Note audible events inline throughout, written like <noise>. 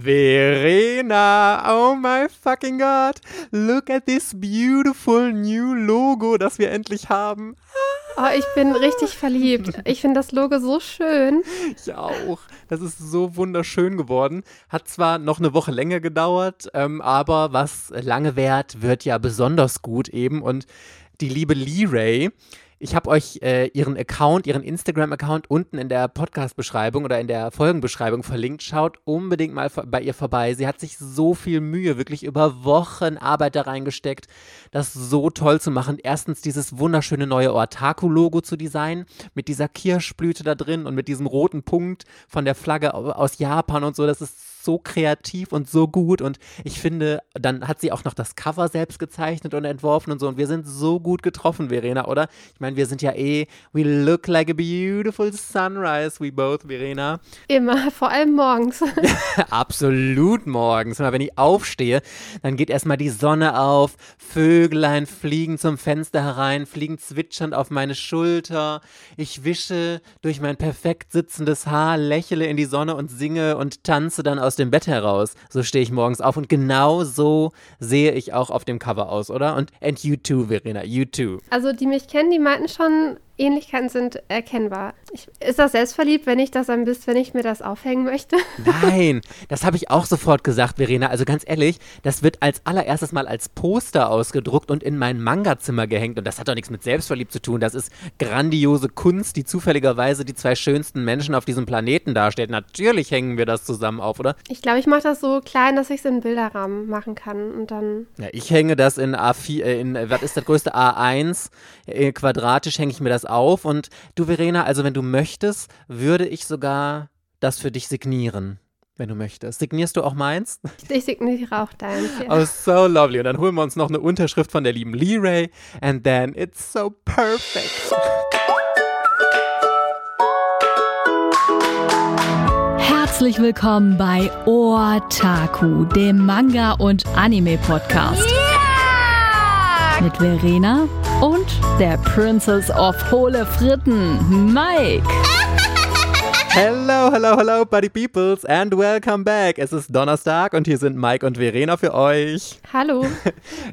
Verena, oh my fucking God, look at this beautiful new Logo, das wir endlich haben. Oh, ich bin richtig verliebt. Ich finde das Logo so schön. Ich auch. Das ist so wunderschön geworden. Hat zwar noch eine Woche länger gedauert, ähm, aber was lange währt, wird ja besonders gut eben. Und die liebe Lee Ray, ich habe euch äh, ihren Account, ihren Instagram-Account unten in der Podcast-Beschreibung oder in der Folgenbeschreibung verlinkt. Schaut unbedingt mal bei ihr vorbei. Sie hat sich so viel Mühe, wirklich über Wochen Arbeit da reingesteckt, das so toll zu machen. Erstens dieses wunderschöne neue Ortaku-Logo zu designen, mit dieser Kirschblüte da drin und mit diesem roten Punkt von der Flagge aus Japan und so. Das ist so kreativ und so gut und ich finde, dann hat sie auch noch das Cover selbst gezeichnet und entworfen und so und wir sind so gut getroffen, Verena, oder? Ich meine, wir sind ja eh, we look like a beautiful sunrise, we both, Verena. Immer, vor allem morgens. <laughs> <laughs> Absolut morgens. Wenn ich aufstehe, dann geht erstmal die Sonne auf, Vöglein fliegen zum Fenster herein, fliegen zwitschernd auf meine Schulter. Ich wische durch mein perfekt sitzendes Haar, lächle in die Sonne und singe und tanze dann aus dem Bett heraus. So stehe ich morgens auf und genau so sehe ich auch auf dem Cover aus, oder? Und and you too, Verena, you too. Also die mich kennen, die meinten schon, Ähnlichkeiten sind erkennbar. Ich, ist das selbstverliebt, wenn ich das ein bisschen, wenn ich mir das aufhängen möchte? <laughs> Nein, das habe ich auch sofort gesagt, Verena. Also ganz ehrlich, das wird als allererstes mal als Poster ausgedruckt und in mein Manga-Zimmer gehängt. Und das hat doch nichts mit selbstverliebt zu tun. Das ist grandiose Kunst, die zufälligerweise die zwei schönsten Menschen auf diesem Planeten darstellt. Natürlich hängen wir das zusammen auf, oder? Ich glaube, ich mache das so klein, dass ich es in Bilderrahmen machen kann und dann. Ja, ich hänge das in A4, äh, in, was ist das größte A1? Äh, quadratisch hänge ich mir das auf. Und du, Verena, also wenn du möchtest, würde ich sogar das für dich signieren. Wenn du möchtest. Signierst du auch meins? <laughs> Ich signiere auch deins. Ja. Oh, so lovely. Und dann holen wir uns noch eine Unterschrift von der lieben Lee Ray. And then it's so perfect. Herzlich willkommen bei Otaku, dem Manga- und Anime-Podcast. Yeah! Mit Verena und der Princess of Hohle Fritten, Mike. Hello, hello, hello, Buddy Peoples and welcome back. Es ist Donnerstag und hier sind Mike und Verena für euch. Hallo. <laughs>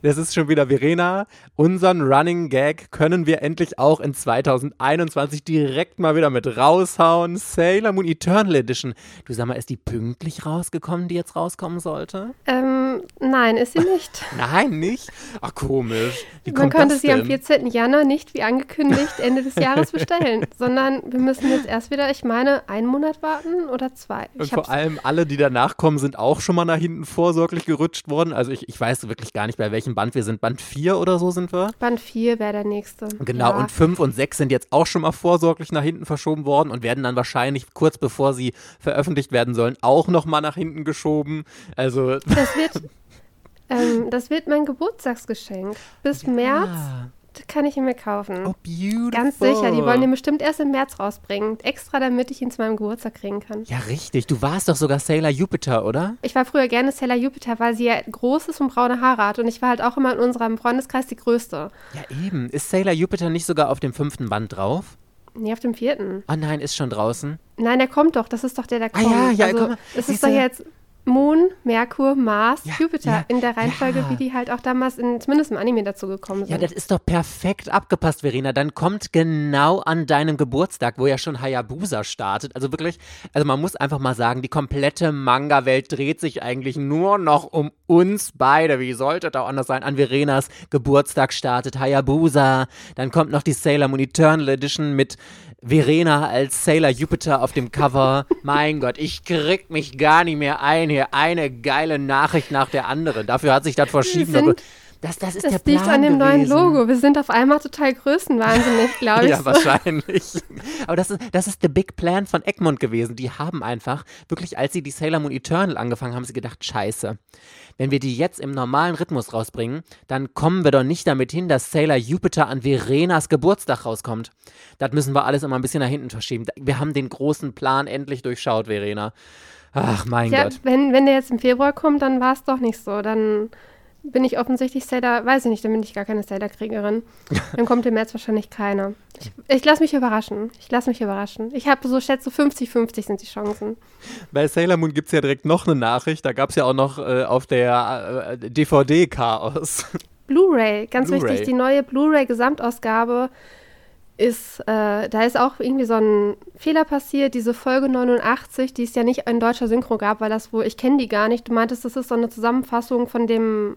Das ist schon wieder Verena. Unseren Running Gag können wir endlich auch in 2021 direkt mal wieder mit raushauen. Sailor Moon Eternal Edition. Du sag mal, ist die pünktlich rausgekommen, die jetzt rauskommen sollte? Ähm, nein, ist sie nicht. <laughs> nein, nicht? Ach, komisch. Wie Man konnte sie am 14. Januar nicht, wie angekündigt, Ende des <laughs> Jahres bestellen, sondern wir müssen jetzt erst wieder, ich meine, einen Monat warten oder zwei. Und vor allem alle, die danach kommen, sind auch schon mal nach hinten vorsorglich gerutscht worden. Also ich, ich weiß wirklich gar nicht, bei welchem Band wir sind. Band 4 oder so sind wir? Band 4 wäre der nächste. Genau, ja. und 5 und 6 sind jetzt auch schon mal vorsorglich nach hinten verschoben worden und werden dann wahrscheinlich kurz bevor sie veröffentlicht werden sollen, auch noch mal nach hinten geschoben. Also. Das wird. ähm, das wird mein Geburtstagsgeschenk. Bis ja. März kann ich ihn mir kaufen. Oh, beautiful. Ganz sicher. Die wollen den bestimmt erst im März rausbringen. Extra, damit ich ihn zu meinem Geburtstag kriegen kann. Ja, richtig. Du warst doch sogar Sailor Jupiter, oder? Ich war früher gerne Sailor Jupiter, weil sie ja groß ist und braune Haare hat. Und ich war halt auch immer in unserem Freundeskreis die Größte. Ja, eben. Ist Sailor Jupiter nicht sogar auf dem fünften Band drauf? Nee, auf dem vierten. Oh nein, ist schon draußen. Nein, der kommt doch. Das ist doch der, der kommt. Ah ja, ja, also, guck mal. Es ist doch jetzt Moon, Merkur, Mars, Ja, Jupiter ja, in der Reihenfolge, ja. wie die halt auch damals in, zumindest im Anime dazu gekommen sind. Ja, das ist doch perfekt abgepasst, Verena. Dann kommt genau an deinem Geburtstag, wo ja schon Hayabusa startet. Also wirklich, also man muss einfach mal sagen, die komplette Manga-Welt dreht sich eigentlich nur noch um uns beide. Wie sollte das auch anders sein? An Verenas Geburtstag startet Hayabusa. Dann kommt noch die Sailor Moon Eternal Edition mit Verena als Sailor Jupiter auf dem Cover. <laughs> mein Gott, ich krieg mich gar nicht mehr ein hier. Eine geile Nachricht nach der anderen. Dafür hat sich das verschieben. sind- Das, das ist das der Plan liegt an dem neuen gewesen. Logo. Wir sind auf einmal total größenwahnsinnig, glaube <laughs> ich. Ja, so. wahrscheinlich. Aber das ist, das ist the big plan von Egmont gewesen. Die haben einfach, wirklich, als sie die Sailor Moon Eternal angefangen haben, haben sie gedacht, scheiße, wenn wir die jetzt im normalen Rhythmus rausbringen, dann kommen wir doch nicht damit hin, dass Sailor Jupiter an Verenas Geburtstag rauskommt. Das müssen wir alles immer ein bisschen nach hinten verschieben. Wir haben den großen Plan endlich durchschaut, Verena. Ach, mein Ja, Gott. wenn, wenn der jetzt im Februar kommt, dann war es doch nicht so. Dann bin ich offensichtlich Sailor, weiß ich nicht, dann bin ich gar keine Sailor-Kriegerin. Dann kommt im März wahrscheinlich keiner. Ich, ich lasse mich überraschen. Ich lasse mich überraschen. Ich habe so, schätze, 50-50 sind die Chancen. Bei Sailor Moon gibt es ja direkt noch eine Nachricht. Da gab es ja auch noch äh, auf der äh, DVD Chaos. Blu-ray, ganz Blu wichtig, die neue Blu-ray-Gesamtausgabe ist, äh, da ist auch irgendwie so ein Fehler passiert, diese Folge 89, die es ja nicht in deutscher Synchro gab, weil das wohl, ich kenne die gar nicht. Du meintest, das ist so eine Zusammenfassung von dem,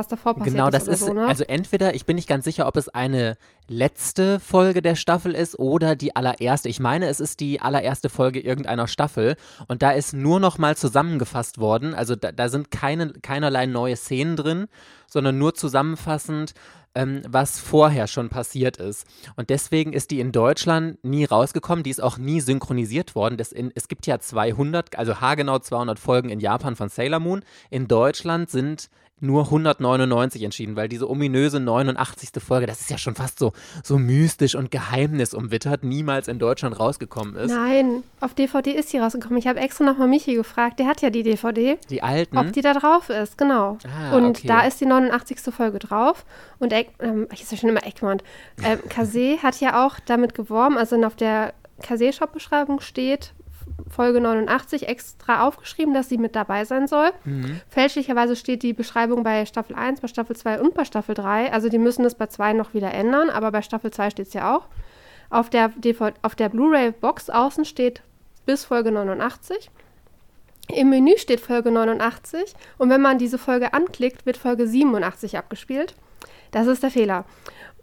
was davor passiert genau, ist. Genau, das ist, so, ne? also entweder, ich bin nicht ganz sicher, ob es eine letzte Folge der Staffel ist oder die allererste. Ich meine, es ist die allererste Folge irgendeiner Staffel und da ist nur noch mal zusammengefasst worden. Also da, da sind keine, keinerlei neue Szenen drin, sondern nur zusammenfassend ähm, was vorher schon passiert ist. Und deswegen ist die in Deutschland nie rausgekommen. Die ist auch nie synchronisiert worden. In, es gibt ja 200, also haargenau 200 Folgen in Japan von Sailor Moon. In Deutschland sind nur 199 entschieden, weil diese ominöse 89. Folge, das ist ja schon fast so, so mystisch und geheimnisumwittert, niemals in Deutschland rausgekommen ist. Nein, auf DVD ist sie rausgekommen. Ich habe extra nochmal Michi gefragt, der hat ja die DVD. Die alten? Ob die da drauf ist, genau. Ah, und okay. da ist die 89. Folge drauf. Und Eck, ähm, ich ist ja schon immer Eckmann. Ähm, <laughs> Kase hat ja auch damit geworben, also auf der Kase-Shop-Beschreibung steht, Folge 89 extra aufgeschrieben, dass sie mit dabei sein soll. Mhm. Fälschlicherweise steht die Beschreibung bei Staffel 1, bei Staffel 2 und bei Staffel 3. Also die müssen es bei 2 noch wieder ändern, aber bei Staffel 2 steht es ja auch. Auf der, auf der Blu-ray-Box außen steht bis Folge 89. Im Menü steht Folge 89 und wenn man diese Folge anklickt, wird Folge 87 abgespielt. Das ist der Fehler.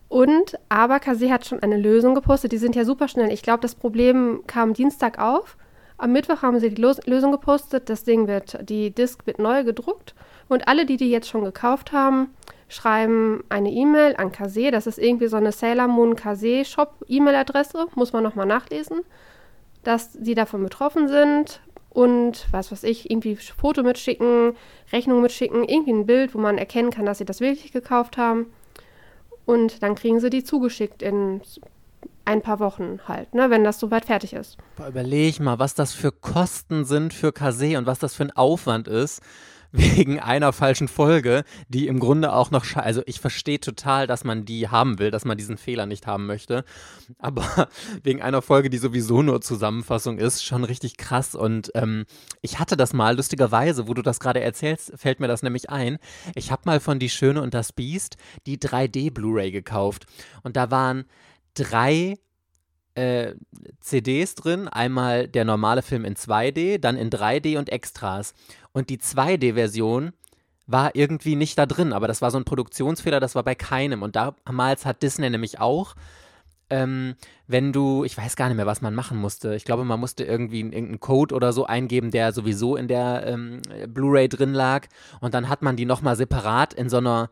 Und aber Kase hat schon eine Lösung gepostet. Die sind ja super schnell. Ich glaube, das Problem kam Dienstag auf. Am Mittwoch haben sie die Los Lösung gepostet. Das Ding wird, die Disk wird neu gedruckt. Und alle, die die jetzt schon gekauft haben, schreiben eine E-Mail an Kase. Das ist irgendwie so eine Sailor Moon Kase Shop E-Mail-Adresse. Muss man nochmal nachlesen. Dass sie davon betroffen sind. Und was weiß ich, irgendwie Foto mitschicken, Rechnung mitschicken, irgendwie ein Bild, wo man erkennen kann, dass sie das wirklich gekauft haben. Und dann kriegen sie die zugeschickt in ein paar Wochen halt, ne, wenn das soweit fertig ist. Boah, überleg mal, was das für Kosten sind für Kase und was das für ein Aufwand ist <laughs> wegen einer falschen Folge, die im Grunde auch noch, also ich verstehe total, dass man die haben will, dass man diesen Fehler nicht haben möchte, aber <laughs> wegen einer Folge, die sowieso nur Zusammenfassung ist, schon richtig krass. Und ähm, ich hatte das mal, lustigerweise, wo du das gerade erzählst, fällt mir das nämlich ein, ich habe mal von Die Schöne und das Biest die 3D Blu-ray gekauft. Und da waren drei äh, CDs drin. Einmal der normale Film in 2D, dann in 3D und Extras. Und die 2D-Version war irgendwie nicht da drin, aber das war so ein Produktionsfehler, das war bei keinem. Und damals hat Disney nämlich auch, ähm, wenn du, ich weiß gar nicht mehr, was man machen musste. Ich glaube, man musste irgendwie irgendeinen Code oder so eingeben, der sowieso in der ähm, Blu-ray drin lag. Und dann hat man die nochmal separat in so einer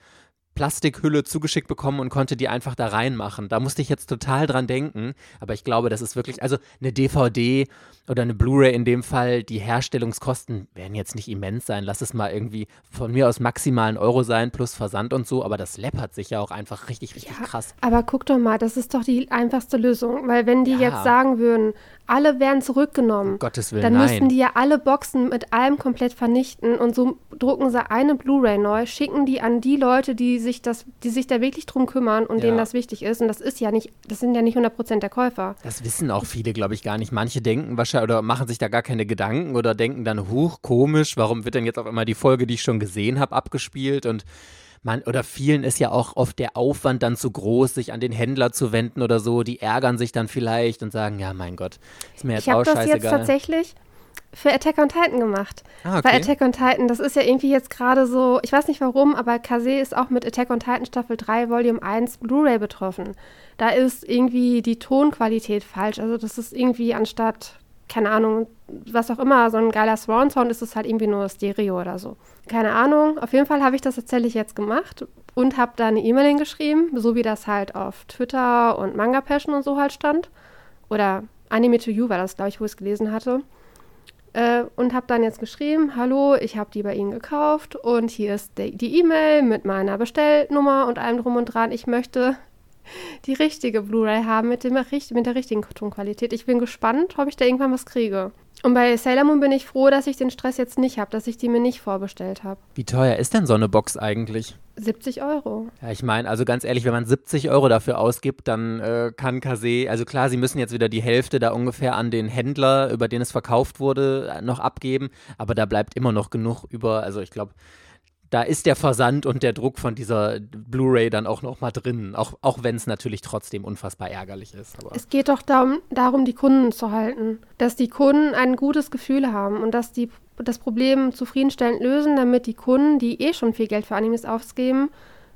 Plastikhülle zugeschickt bekommen und konnte die einfach da reinmachen. Da musste ich jetzt total dran denken, aber ich glaube, das ist wirklich, also eine DVD oder eine Blu-ray in dem Fall, die Herstellungskosten werden jetzt nicht immens sein. Lass es mal irgendwie von mir aus maximalen Euro sein plus Versand und so, aber das läppert sich ja auch einfach richtig, richtig ja, krass. Aber guck doch mal, das ist doch die einfachste Lösung, weil wenn die ja. jetzt sagen würden, alle werden zurückgenommen, um Gottes Willen, dann nein. müssten die ja alle Boxen mit allem komplett vernichten und so drucken sie eine Blu-ray neu, schicken die an die Leute, die sich das, die sich da wirklich drum kümmern und ja. denen das wichtig ist. Und das ist ja nicht, das sind ja nicht 100% der Käufer. Das wissen auch viele, glaube ich, gar nicht. Manche denken wahrscheinlich oder machen sich da gar keine Gedanken oder denken dann, huch, komisch, warum wird denn jetzt auf einmal die Folge, die ich schon gesehen habe, abgespielt und man, oder vielen ist ja auch oft der Aufwand dann zu groß, sich an den Händler zu wenden oder so. Die ärgern sich dann vielleicht und sagen, ja, mein Gott, ist mir jetzt ich auch scheißegal. Ich habe das jetzt tatsächlich für Attack on Titan gemacht. Ah, okay. Weil Attack on Titan, das ist ja irgendwie jetzt gerade so, ich weiß nicht warum, aber Kase ist auch mit Attack on Titan Staffel 3 Volume 1 Blu-ray betroffen. Da ist irgendwie die Tonqualität falsch. Also das ist irgendwie anstatt, keine Ahnung, was auch immer, so ein geiler Swan-Sound ist es halt irgendwie nur Stereo oder so. Keine Ahnung. Auf jeden Fall habe ich das tatsächlich jetzt gemacht und habe da eine E-Mail hingeschrieben, so wie das halt auf Twitter und Manga Passion und so halt stand. Oder Anime to You war das, glaube ich, wo ich es gelesen hatte. Äh, und habe dann jetzt geschrieben, hallo, ich habe die bei Ihnen gekauft und hier ist die E-Mail mit meiner Bestellnummer und allem drum und dran. Ich möchte die richtige Blu-ray haben mit, dem, mit der richtigen Tonqualität. Ich bin gespannt, ob ich da irgendwann was kriege. Und bei Sailor Moon bin ich froh, dass ich den Stress jetzt nicht habe, dass ich die mir nicht vorbestellt habe. Wie teuer ist denn so eine Box eigentlich? 70 Euro. Ja, ich meine, also ganz ehrlich, wenn man 70 Euro dafür ausgibt, dann äh, kann Kase, also klar, sie müssen jetzt wieder die Hälfte da ungefähr an den Händler, über den es verkauft wurde, noch abgeben, aber da bleibt immer noch genug über, also ich glaube, da ist der Versand und der Druck von dieser Blu-ray dann auch noch mal drin, auch, auch wenn es natürlich trotzdem unfassbar ärgerlich ist. Aber. Es geht doch darum, darum, die Kunden zu halten, dass die Kunden ein gutes Gefühl haben und dass die das Problem zufriedenstellend lösen, damit die Kunden, die eh schon viel Geld für Animes ausgeben,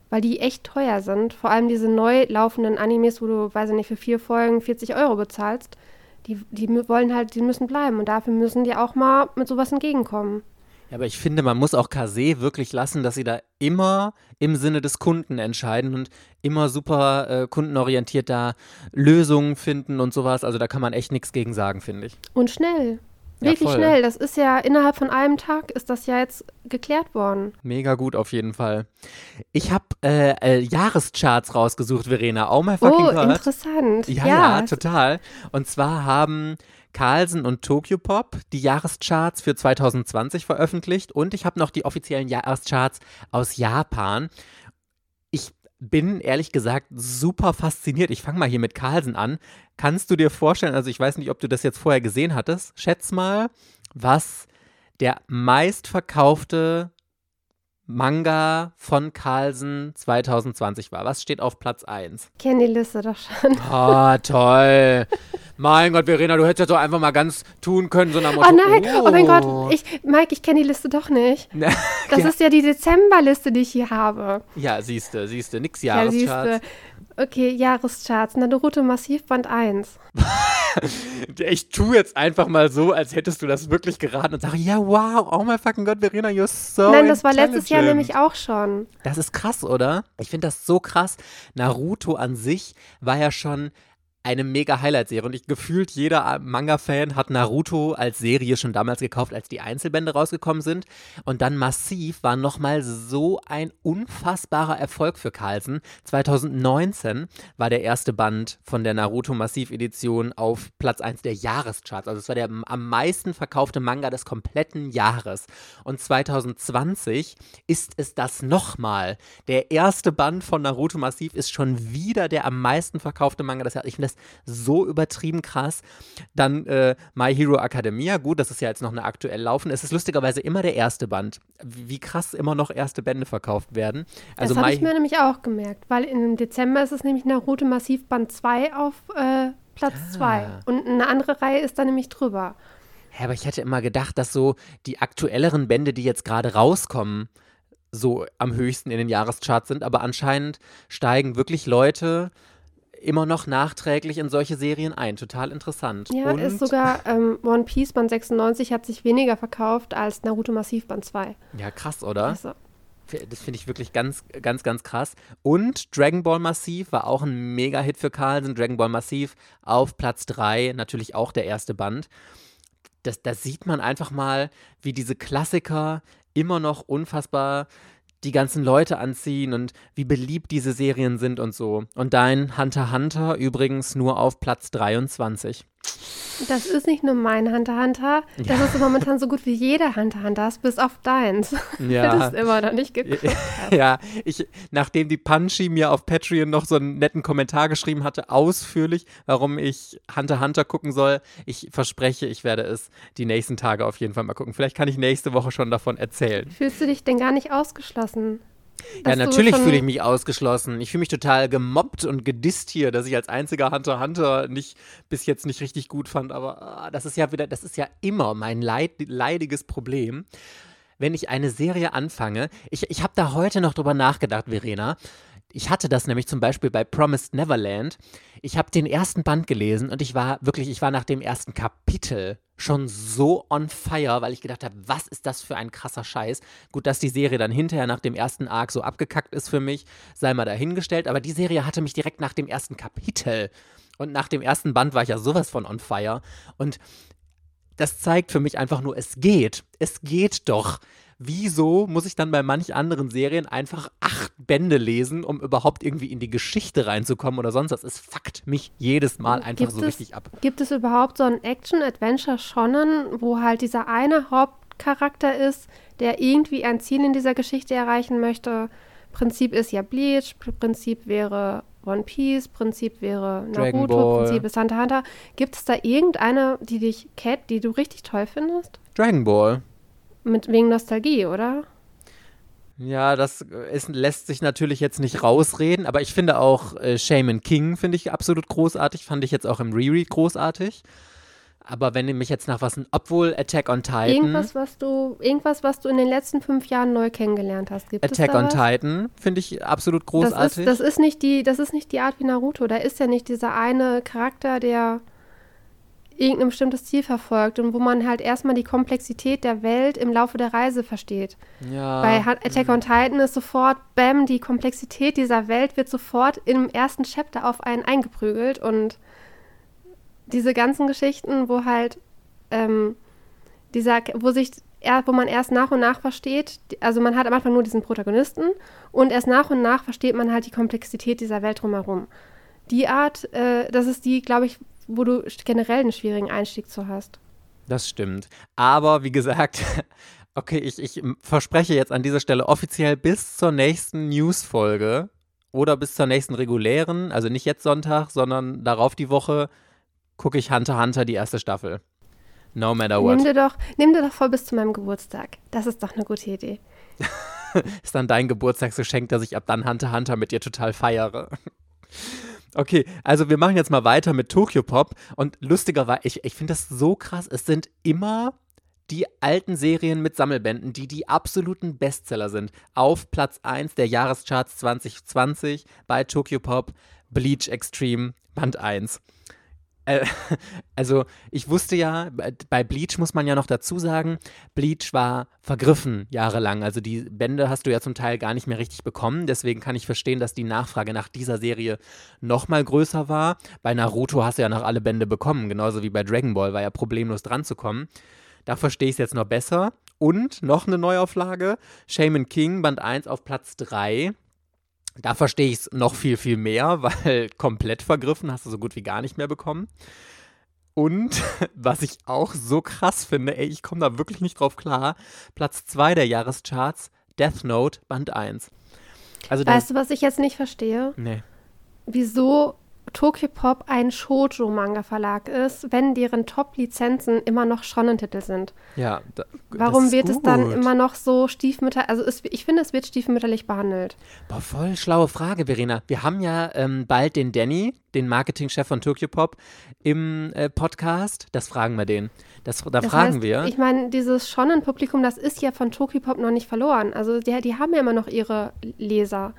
weil die echt teuer sind, vor allem diese neu laufenden Animes, wo du, weiß ich nicht, für vier Folgen 40 Euro bezahlst, die, die wollen halt, die müssen bleiben und dafür müssen die auch mal mit sowas entgegenkommen. Ja, aber ich finde, man muss auch Kase wirklich lassen, dass sie da immer im Sinne des Kunden entscheiden und immer super äh, kundenorientiert da Lösungen finden und sowas. Also da kann man echt nichts gegen sagen, finde ich. Und schnell. Wirklich ja, schnell. Das ist ja innerhalb von einem Tag ist das ja jetzt geklärt worden. Mega gut auf jeden Fall. Ich habe äh, äh, Jahrescharts rausgesucht, Verena. Oh my fucking oh, God. interessant. Ja, ja, ja, total. Und zwar haben Carlsen und Tokyo Pop die Jahrescharts für 2020 veröffentlicht und ich habe noch die offiziellen Jahrescharts aus Japan. Ich bin ehrlich gesagt super fasziniert. Ich fange mal hier mit Carlsen an. Kannst du dir vorstellen, also ich weiß nicht, ob du das jetzt vorher gesehen hattest, schätz mal, was der meistverkaufte Manga von Carlsen 2020 war. Was steht auf Platz 1? Kenne die Liste doch schon. Oh, toll. mein Gott, Verena, du hättest ja doch einfach mal ganz tun können, so nach Motto, Oh nein, oh, oh mein Gott, oh. ich, Mike, ich kenne die Liste doch nicht. <laughs> Das ja. ist ja die Dezemberliste, die ich hier habe. Ja, siehste, siehste, nix Jahrescharts. Ja, Okay, Jahrescharts. Naruto Massiv Band 1. <laughs> <laughs> ich tue jetzt einfach mal so, als hättest du das wirklich geraten und sage, ja, wow, oh my fucking God, Verena, you're so Nein, das war letztes Jahr nämlich auch schon. Das ist krass, oder? Ich finde das so krass. Naruto an sich war ja schon eine mega Highlight-Serie. Und ich gefühlt jeder Manga-Fan hat Naruto als Serie schon damals gekauft, als die Einzelbände rausgekommen sind. Und dann massiv war nochmal so ein unfassbarer Erfolg für Carlsen. 2019 war der erste Band von der Naruto Massiv-Edition auf Platz 1 der Jahrescharts. Also es war der am meisten verkaufte Manga des kompletten Jahres. Und 2020 ist es das nochmal. Der erste Band von Naruto Massiv ist schon wieder der am meisten verkaufte Manga des Jahres. Ich finde das so übertrieben krass. Dann äh, My Hero Academia, gut, das ist ja jetzt noch eine aktuell laufen. Es ist lustigerweise immer der erste Band. Wie krass immer noch erste Bände verkauft werden. Also das habe ich mir nämlich auch gemerkt, weil im Dezember ist es nämlich Naruto Massiv Band 2 auf äh, Platz 2 ah. und eine andere Reihe ist da nämlich drüber. Ja, aber ich hätte immer gedacht, dass so die aktuelleren Bände, die jetzt gerade rauskommen, so am höchsten in den Jahrescharts sind, aber anscheinend steigen wirklich Leute immer noch nachträglich in solche Serien ein. Total interessant. Ja, Und ist sogar ähm, One Piece Band 96 hat sich weniger verkauft als Naruto Massiv Band 2. Ja, krass, oder? Also. Das finde ich wirklich ganz, ganz, ganz krass. Und Dragon Ball Massiv war auch ein Mega-Hit für Carlsen. Dragon Ball Massiv auf Platz 3, natürlich auch der erste Band. Das, da sieht man einfach mal, wie diese Klassiker immer noch unfassbar die ganzen Leute anziehen und wie beliebt diese Serien sind und so. Und dein Hunter Hunter übrigens nur auf Platz 23. Das ist nicht nur mein Hunter Hunter, das ja. ist momentan so gut wie jeder Hunter Hunter, bis auf deins. <laughs> Ja. das immer noch nicht geguckt <laughs> Ja, ich, nachdem die Punchy mir auf Patreon noch so einen netten Kommentar geschrieben hatte, ausführlich, warum ich Hunter Hunter gucken soll, ich verspreche, ich werde es die nächsten Tage auf jeden Fall mal gucken. Vielleicht kann ich nächste Woche schon davon erzählen. Fühlst du dich denn gar nicht ausgeschlossen? Ja, natürlich fühle ich mich ausgeschlossen. Ich fühle mich total gemobbt und gedisst hier, dass ich als einziger Hunter Hunter nicht bis jetzt nicht richtig gut fand. Aber ah, das ist ja wieder, das ist ja immer mein leid, leidiges Problem. Wenn ich eine Serie anfange, ich, ich habe da heute noch drüber nachgedacht, Verena. Ich hatte das nämlich zum Beispiel bei Promised Neverland. Ich habe den ersten Band gelesen und ich war wirklich, ich war nach dem ersten Kapitel schon so on fire, weil ich gedacht habe, was ist das für ein krasser Scheiß. Gut, dass die Serie dann hinterher nach dem ersten Arc so abgekackt ist für mich, sei mal dahingestellt, aber die Serie hatte mich direkt nach dem ersten Kapitel und nach dem ersten Band war ich ja sowas von on fire und das zeigt für mich einfach nur, es geht. Es geht doch wieso muss ich dann bei manch anderen Serien einfach acht Bände lesen, um überhaupt irgendwie in die Geschichte reinzukommen oder sonst was? Es fuckt mich jedes Mal einfach gibt so es, richtig ab. Gibt es überhaupt so ein Action-Adventure-Shonen, wo halt dieser eine Hauptcharakter ist, der irgendwie ein Ziel in dieser Geschichte erreichen möchte? Prinzip ist ja Bleach, Prinzip wäre One Piece, Prinzip wäre Naruto, Prinzip ist Hunter Hunter. Gibt es da irgendeine, die dich kennt, die du richtig toll findest? Dragon Ball. Mit wegen Nostalgie, oder? Ja, das ist, lässt sich natürlich jetzt nicht rausreden, aber ich finde auch äh, Shaman King finde ich absolut großartig, fand ich jetzt auch im Reread großartig. Aber wenn ihr mich jetzt nach was, obwohl Attack on Titan. Irgendwas, was du, irgendwas, was du in den letzten fünf Jahren neu kennengelernt hast, gibt Attack es da on was? Titan finde ich absolut großartig. Das ist, das, ist nicht die, das ist nicht die Art wie Naruto. Da ist ja nicht dieser eine Charakter, der irgendein bestimmtes Ziel verfolgt und wo man halt erstmal die Komplexität der Welt im Laufe der Reise versteht. Ja. Bei Attack on Titan ist sofort, bam, die Komplexität dieser Welt wird sofort im ersten Chapter auf einen eingeprügelt und diese ganzen Geschichten, wo halt ähm, dieser, wo sich wo man erst nach und nach versteht, also man hat am Anfang nur diesen Protagonisten und erst nach und nach versteht man halt die Komplexität dieser Welt drumherum. Die Art, äh, das ist die, glaube ich, wo du generell einen schwierigen Einstieg zu hast. Das stimmt. Aber wie gesagt, <laughs> okay, ich, ich verspreche jetzt an dieser Stelle offiziell bis zur nächsten News-Folge oder bis zur nächsten regulären, also nicht jetzt Sonntag, sondern darauf die Woche, gucke ich Hunter Hunter die erste Staffel. No matter what. Nimm dir doch, nimm dir doch voll bis zu meinem Geburtstag. Das ist doch eine gute Idee. <laughs> ist dann dein Geburtstagsgeschenk, dass ich ab dann Hunter Hunter mit dir total feiere. Okay, also wir machen jetzt mal weiter mit Tokyo Pop und lustigerweise, ich, ich finde das so krass, es sind immer die alten Serien mit Sammelbänden, die die absoluten Bestseller sind. Auf Platz 1 der Jahrescharts 2020 bei Tokyo Pop Bleach Extreme Band 1. Äh, <laughs> also ich wusste ja, bei Bleach muss man ja noch dazu sagen, Bleach war vergriffen jahrelang. Also die Bände hast du ja zum Teil gar nicht mehr richtig bekommen. Deswegen kann ich verstehen, dass die Nachfrage nach dieser Serie noch mal größer war. Bei Naruto hast du ja noch alle Bände bekommen, genauso wie bei Dragon Ball war ja problemlos dran zu kommen. Da verstehe ich es jetzt noch besser. Und noch eine Neuauflage, Shaman King, Band 1 auf Platz 3. Da verstehe ich es noch viel, viel mehr, <laughs> weil komplett vergriffen hast du so gut wie gar nicht mehr bekommen. Und <laughs> was ich auch so krass finde, ey, ich komme da wirklich nicht drauf klar, Platz 2 der Jahrescharts, Death Note, Band 1. Also weißt du, was ich jetzt nicht verstehe? Nee. Wieso Tokyopop ein Shoujo-Manga-Verlag ist, wenn deren Top-Lizenzen immer noch Shonen-Titel sind. Ja, da, Warum wird gut. es dann immer noch so stiefmütterlich, also es, ich finde, es wird stiefmütterlich behandelt. Boah, voll schlaue Frage, Verena. Wir haben ja ähm, bald den Danny, den Marketingchef von Tokyopop, im äh, Podcast. Das fragen wir den. Das, da das fragen heißt, wir. Ich meine, dieses Shonen-Publikum, das ist ja von Tokyopop noch nicht verloren. Also die, die haben ja immer noch ihre Leser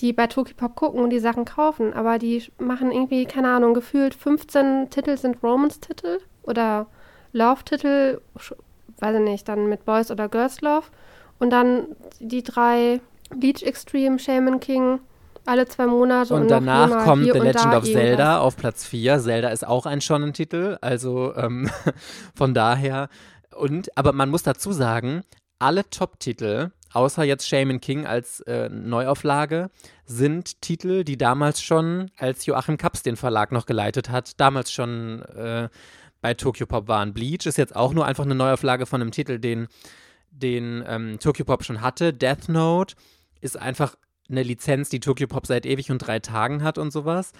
die bei Tokipop gucken und die Sachen kaufen, aber die machen irgendwie, keine Ahnung, gefühlt 15 Titel sind Romance-Titel oder Love-Titel, weiß ich nicht, dann mit Boys oder Girls Love und dann die drei Bleach Extreme, Shaman King, alle zwei Monate. Und, und danach kommt The Legend of Zelda auf Platz 4. Zelda ist auch ein Shonen-Titel, also ähm, <laughs> von daher. Und, aber man muss dazu sagen, alle Top-Titel außer jetzt Shaman King als äh, Neuauflage, sind Titel, die damals schon, als Joachim Kaps den Verlag noch geleitet hat, damals schon äh, bei Tokyo Pop waren. Bleach ist jetzt auch nur einfach eine Neuauflage von einem Titel, den, den ähm, Tokyo Pop schon hatte. Death Note ist einfach eine Lizenz, die Tokyo Pop seit ewig und drei Tagen hat und sowas.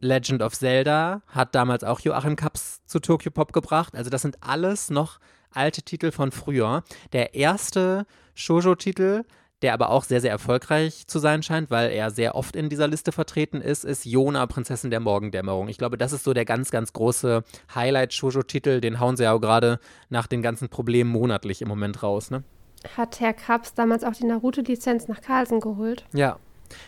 Legend of Zelda hat damals auch Joachim Kaps zu Tokyo Pop gebracht. Also das sind alles noch alte Titel von früher. Der erste Shoujo-Titel, der aber auch sehr, sehr erfolgreich zu sein scheint, weil er sehr oft in dieser Liste vertreten ist, ist Yona, Prinzessin der Morgendämmerung. Ich glaube, das ist so der ganz, ganz große Highlight-Shoujo-Titel. Den hauen sie ja auch gerade nach den ganzen Problemen monatlich im Moment raus, ne? Hat Herr Kaps damals auch die Naruto-Lizenz nach Carlsen geholt? Ja,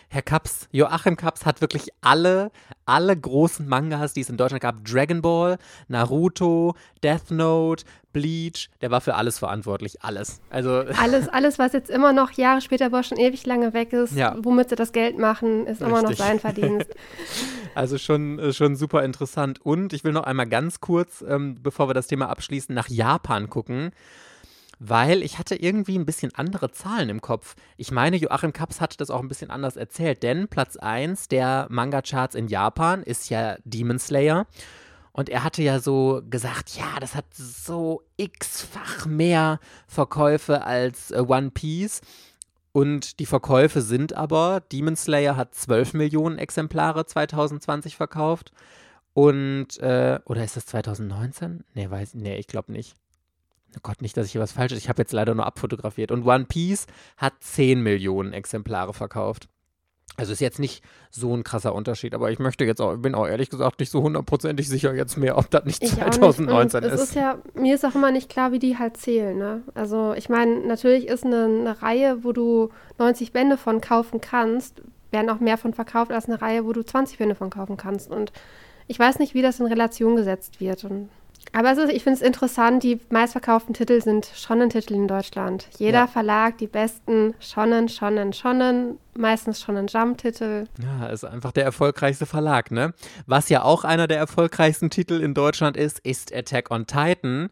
Herr Kaps, Joachim Kaps hat wirklich alle, alle großen Mangas, die es in Deutschland gab, Dragon Ball, Naruto, Death Note, Bleach, der war für alles verantwortlich, alles. Also <laughs> alles, alles, was jetzt immer noch Jahre später, wo er schon ewig lange weg ist, ja. womit sie das Geld machen, ist Richtig. immer noch sein Verdienst. <laughs> Also schon, äh, schon super interessant. Und ich will noch einmal ganz kurz, ähm, bevor wir das Thema abschließen, nach Japan gucken weil ich hatte irgendwie ein bisschen andere Zahlen im Kopf. Ich meine, Joachim Kaps hatte das auch ein bisschen anders erzählt, denn Platz 1 der Manga-Charts in Japan ist ja Demon Slayer. Und er hatte ja so gesagt, ja, das hat so x-fach mehr Verkäufe als äh, One Piece. Und die Verkäufe sind aber, Demon Slayer hat 12 Millionen Exemplare 2020 verkauft. Und, äh, oder ist das 2019? Nee, weiß, nee, ich glaube nicht. Oh Gott, nicht, dass ich hier was Falsches. Ich habe jetzt leider nur abfotografiert. Und One Piece hat 10 Millionen Exemplare verkauft. Also ist jetzt nicht so ein krasser Unterschied, aber ich möchte jetzt auch, bin auch ehrlich gesagt nicht so hundertprozentig sicher jetzt mehr, ob das nicht ich 2019 nicht. ist. ist ja, mir ist auch immer nicht klar, wie die halt zählen. Ne? Also ich meine, natürlich ist eine, eine Reihe, wo du 90 Bände von kaufen kannst, werden auch mehr von verkauft als eine Reihe, wo du 20 Bände von kaufen kannst. Und ich weiß nicht, wie das in Relation gesetzt wird. Und aber ist, ich finde es interessant, die meistverkauften Titel sind Shonen-Titel in Deutschland. Jeder ja. Verlag, die besten Shonen, Shonen, Shonen, meistens Shonen Jump-Titel. Ja, ist einfach der erfolgreichste Verlag, ne? Was ja auch einer der erfolgreichsten Titel in Deutschland ist, ist Attack on Titan.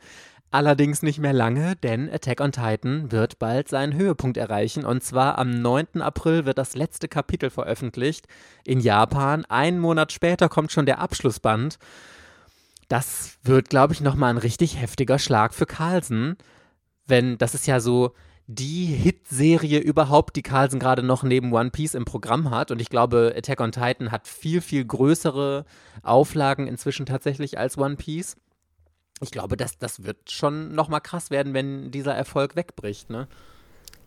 Allerdings nicht mehr lange, denn Attack on Titan wird bald seinen Höhepunkt erreichen. Und zwar am 9. April wird das letzte Kapitel veröffentlicht in Japan. Einen Monat später kommt schon der Abschlussband. Das wird, glaube ich, nochmal ein richtig heftiger Schlag für Carlsen. Wenn, das ist ja so die Hitserie überhaupt, die Carlsen gerade noch neben One Piece im Programm hat. Und ich glaube, Attack on Titan hat viel, viel größere Auflagen inzwischen tatsächlich als One Piece. Ich glaube, das, das wird schon nochmal krass werden, wenn dieser Erfolg wegbricht, ne?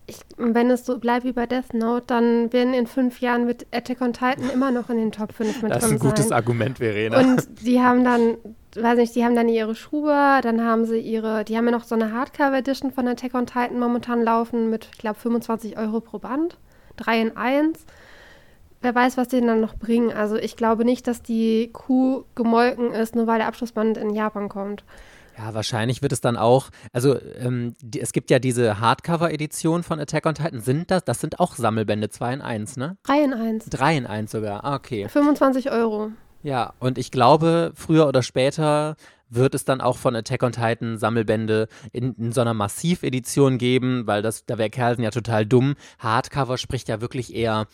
Ich, wenn es so bleibt wie bei Death Note, dann werden in fünf Jahren mit Attack on Titan immer noch in den Top 5 mit Das ist ein gutes Argument, Verena. Und die haben dann, weiß nicht, die haben dann ihre Schuhe, dann haben sie ihre, die haben ja noch so eine Hardcover-Edition von Attack on Titan momentan laufen mit, ich glaube, 25 Euro pro Band. Drei in eins. Wer weiß, was die dann noch bringen. Also ich glaube nicht, dass die Kuh gemolken ist, nur weil der Abschlussband in Japan kommt. Ja, wahrscheinlich wird es dann auch, also ähm, die, es gibt ja diese Hardcover-Edition von Attack on Titan. Sind das, das sind auch Sammelbände 2 in 1, ne? 3 in 1. 3 in 1 sogar, ah, okay. 25 Euro. Ja, und ich glaube, früher oder später wird es dann auch von Attack on Titan Sammelbände in, in so einer Massiv-Edition geben, weil das, da wäre Kerlsen ja total dumm. Hardcover spricht ja wirklich eher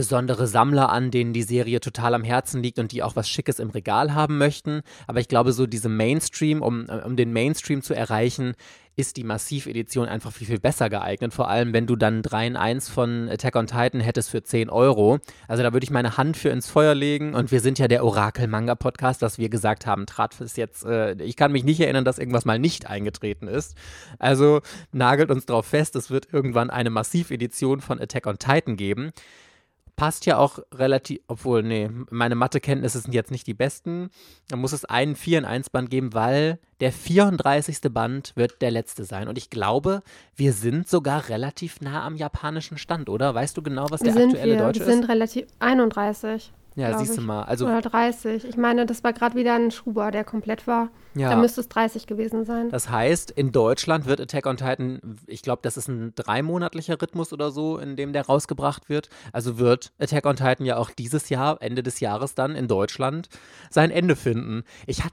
besondere Sammler an, denen die Serie total am Herzen liegt und die auch was Schickes im Regal haben möchten. Aber ich glaube, so diese Mainstream, um, um den Mainstream zu erreichen, ist die Massiv-Edition einfach viel, viel besser geeignet. Vor allem, wenn du dann 3 in 1 von Attack on Titan hättest für 10 Euro. Also da würde ich meine Hand für ins Feuer legen. Und wir sind ja der Orakel-Manga-Podcast, was wir gesagt haben, trat ist jetzt, äh, ich kann mich nicht erinnern, dass irgendwas mal nicht eingetreten ist. Also nagelt uns drauf fest, es wird irgendwann eine Massiv-Edition von Attack on Titan geben passt ja auch relativ, obwohl, nee, meine Mathekenntnisse sind jetzt nicht die besten. Da muss es einen 4 in 1 Band geben, weil der 34. Band wird der letzte sein. Und ich glaube, wir sind sogar relativ nah am japanischen Stand, oder? Weißt du genau, was der sind aktuelle wir. deutsche ist? Wir sind relativ 31. Ja, siehst du mal. Also, Oder 30. Ich meine, das war gerade wieder ein Schuber, der komplett war. Ja. Da müsste es 30 gewesen sein. Das heißt, in Deutschland wird Attack on Titan, ich glaube, das ist ein dreimonatlicher Rhythmus oder so, in dem der rausgebracht wird. Also wird Attack on Titan ja auch dieses Jahr, Ende des Jahres dann in Deutschland, sein Ende finden. Ich, hat,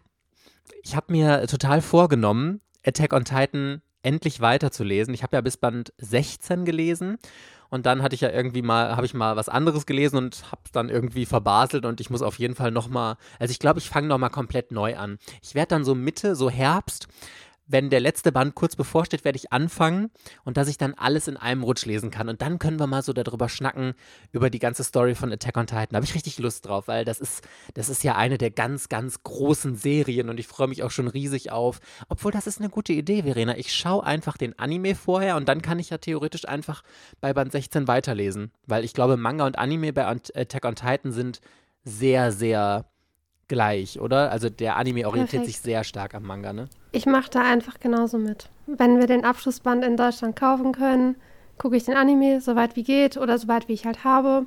ich habe mir total vorgenommen, Attack on Titan endlich weiterzulesen. Ich habe ja bis Band 16 gelesen und dann hatte ich ja irgendwie mal, habe ich mal was anderes gelesen und habe es dann irgendwie verbaselt und ich muss auf jeden Fall nochmal, also ich glaube, ich fange nochmal komplett neu an. Ich werde dann so Mitte, so Herbst, wenn der letzte Band kurz bevorsteht, werde ich anfangen und dass ich dann alles in einem Rutsch lesen kann. Und dann können wir mal so darüber schnacken, über die ganze Story von Attack on Titan. Da habe ich richtig Lust drauf, weil das ist, das ist ja eine der ganz, ganz großen Serien und ich freue mich auch schon riesig auf. Obwohl, das ist eine gute Idee, Verena. Ich schaue einfach den Anime vorher und dann kann ich ja theoretisch einfach bei Band 16 weiterlesen. Weil ich glaube, Manga und Anime bei Attack on Titan sind sehr, sehr gleich, oder? Also der Anime orientiert Perfekt. sich sehr stark am Manga, ne? Ich mache da einfach genauso mit. Wenn wir den Abschlussband in Deutschland kaufen können, gucke ich den Anime so weit wie geht oder so weit wie ich halt habe.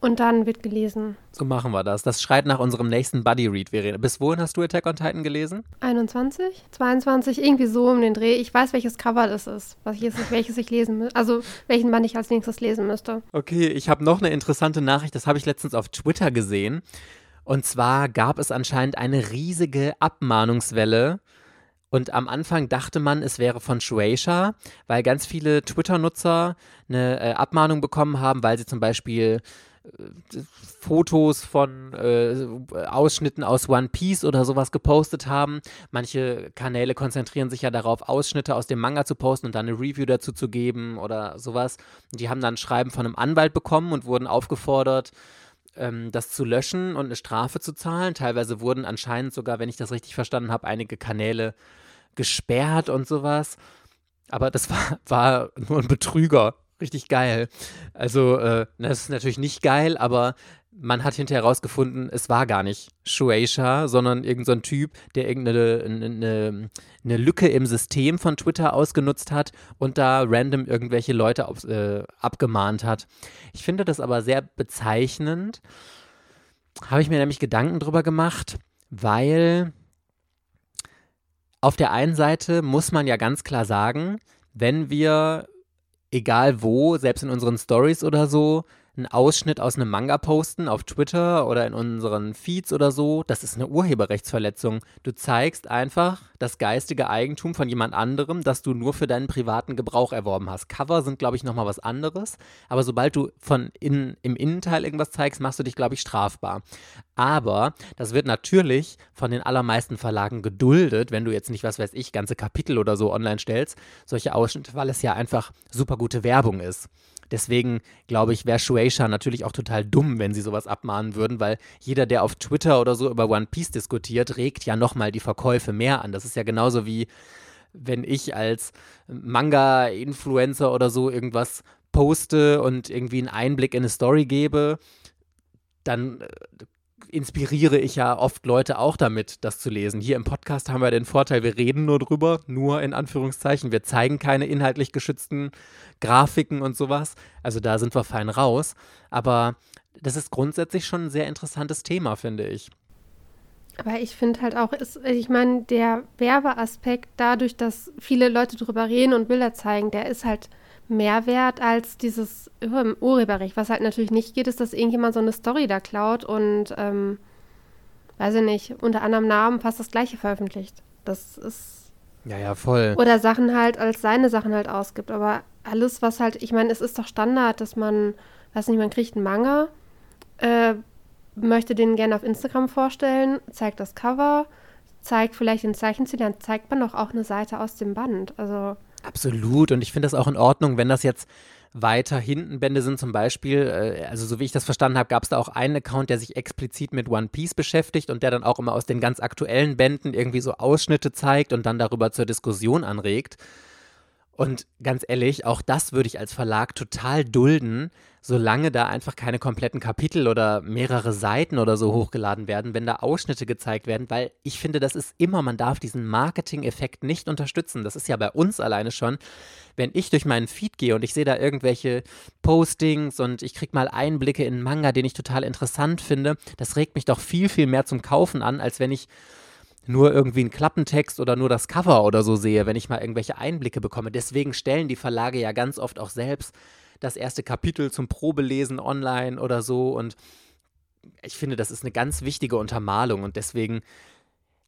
Und dann wird gelesen. So machen wir das. Das schreit nach unserem nächsten Buddy Read, Verena. Bis wohin hast du Attack on Titan gelesen? 21, 22, irgendwie so um den Dreh. Ich weiß, welches Cover das ist, welches ich lesen müsste. Also welchen Band ich als nächstes lesen müsste. Okay, ich habe noch eine interessante Nachricht. Das habe ich letztens auf Twitter gesehen. Und zwar gab es anscheinend eine riesige Abmahnungswelle Und am Anfang dachte man, es wäre von Shueisha, weil ganz viele Twitter-Nutzer eine äh, Abmahnung bekommen haben, weil sie zum Beispiel äh, Fotos von äh, Ausschnitten aus One Piece oder sowas gepostet haben. Manche Kanäle konzentrieren sich ja darauf, Ausschnitte aus dem Manga zu posten und dann eine Review dazu zu geben oder sowas. Die haben dann ein Schreiben von einem Anwalt bekommen und wurden aufgefordert, ähm, das zu löschen und eine Strafe zu zahlen. Teilweise wurden anscheinend sogar, wenn ich das richtig verstanden habe, einige Kanäle gesperrt und sowas. Aber das <laughs> war, war nur ein Betrüger. Richtig geil. Also, äh, das ist natürlich nicht geil, aber man hat hinterher herausgefunden, es war gar nicht Shueisha, sondern irgendein so Typ, der irgendeine eine, eine Lücke im System von Twitter ausgenutzt hat und da random irgendwelche Leute auf, äh, abgemahnt hat. Ich finde das aber sehr bezeichnend. Habe ich mir nämlich Gedanken drüber gemacht, weil auf der einen Seite muss man ja ganz klar sagen, wenn wir, egal wo, selbst in unseren Stories oder so, einen Ausschnitt aus einem Manga posten auf Twitter oder in unseren Feeds oder so, das ist eine Urheberrechtsverletzung. Du zeigst einfach das geistige Eigentum von jemand anderem, das du nur für deinen privaten Gebrauch erworben hast. Cover sind, glaube ich, nochmal was anderes, aber sobald du von in, im Innenteil irgendwas zeigst, machst du dich, glaube ich, strafbar. Aber das wird natürlich von den allermeisten Verlagen geduldet, wenn du jetzt nicht, was weiß ich, ganze Kapitel oder so online stellst, solche Ausschnitte, weil es ja einfach super gute Werbung ist. Deswegen glaube ich, wäre Shueisha natürlich auch total dumm, wenn sie sowas abmahnen würden, weil jeder, der auf Twitter oder so über One Piece diskutiert, regt ja nochmal die Verkäufe mehr an. Das ist ja genauso wie wenn ich als Manga-Influencer oder so irgendwas poste und irgendwie einen Einblick in eine Story gebe, dann äh, inspiriere ich ja oft Leute auch damit, das zu lesen. Hier im Podcast haben wir den Vorteil, wir reden nur drüber, nur in Anführungszeichen. Wir zeigen keine inhaltlich geschützten Grafiken und sowas. Also da sind wir fein raus. Aber das ist grundsätzlich schon ein sehr interessantes Thema, finde ich. Aber ich finde halt auch, ist, ich meine, der Werbeaspekt, dadurch, dass viele Leute drüber reden und Bilder zeigen, der ist halt mehr wert als dieses Urheberrecht. Was halt natürlich nicht geht, ist, dass irgendjemand so eine Story da klaut und, ähm, weiß ich nicht, unter anderem Namen fast das Gleiche veröffentlicht. Das ist. Ja, ja, voll. Oder Sachen halt als seine Sachen halt ausgibt. Aber alles, was halt, ich meine, es ist doch Standard, dass man, weiß nicht, man kriegt einen Manga, äh, möchte den gerne auf Instagram vorstellen, zeigt das Cover, zeigt vielleicht den Zeichenstil, dann zeigt man doch auch eine Seite aus dem Band. Also. Absolut. Und ich finde das auch in Ordnung, wenn das jetzt weiter hinten Bände sind zum Beispiel, äh, also so wie ich das verstanden habe, gab es da auch einen Account, der sich explizit mit One Piece beschäftigt und der dann auch immer aus den ganz aktuellen Bänden irgendwie so Ausschnitte zeigt und dann darüber zur Diskussion anregt. Und ganz ehrlich, auch das würde ich als Verlag total dulden, solange da einfach keine kompletten Kapitel oder mehrere Seiten oder so hochgeladen werden, wenn da Ausschnitte gezeigt werden, weil ich finde, das ist immer, man darf diesen Marketing-Effekt nicht unterstützen. Das ist ja bei uns alleine schon. Wenn ich durch meinen Feed gehe und ich sehe da irgendwelche Postings und ich kriege mal Einblicke in einen Manga, den ich total interessant finde, das regt mich doch viel, viel mehr zum Kaufen an, als wenn ich nur irgendwie einen Klappentext oder nur das Cover oder so sehe, wenn ich mal irgendwelche Einblicke bekomme. Deswegen stellen die Verlage ja ganz oft auch selbst das erste Kapitel zum Probelesen online oder so. Und ich finde, das ist eine ganz wichtige Untermalung. Und deswegen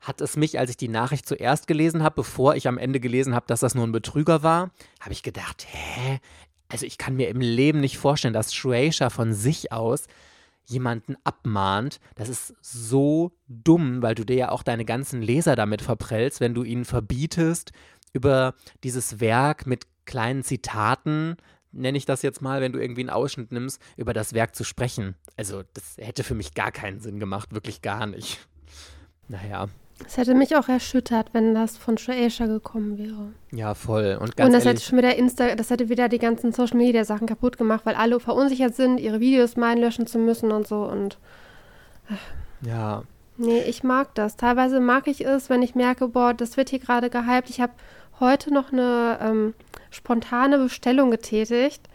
hat es mich, als ich die Nachricht zuerst gelesen habe, bevor ich am Ende gelesen habe, dass das nur ein Betrüger war, habe ich gedacht, hä? Also ich kann mir im Leben nicht vorstellen, dass Shueisha von sich aus jemanden abmahnt. Das ist so dumm, weil du dir ja auch deine ganzen Leser damit verprellst, wenn du ihnen verbietest, über dieses Werk mit kleinen Zitaten, nenne ich das jetzt mal, wenn du irgendwie einen Ausschnitt nimmst, über das Werk zu sprechen. Also das hätte für mich gar keinen Sinn gemacht, wirklich gar nicht. Naja. Es hätte mich auch erschüttert, wenn das von Shueisha gekommen wäre. Ja, voll. Und, ganz und das ehrlich, hätte schon wieder Insta, das hätte wieder die ganzen Social Media Sachen kaputt gemacht, weil alle verunsichert sind, ihre Videos meinen löschen zu müssen und so und. Äh. Ja. Nee, ich mag das. Teilweise mag ich es, wenn ich merke, boah, das wird hier gerade gehypt. Ich habe heute noch eine ähm, spontane Bestellung getätigt,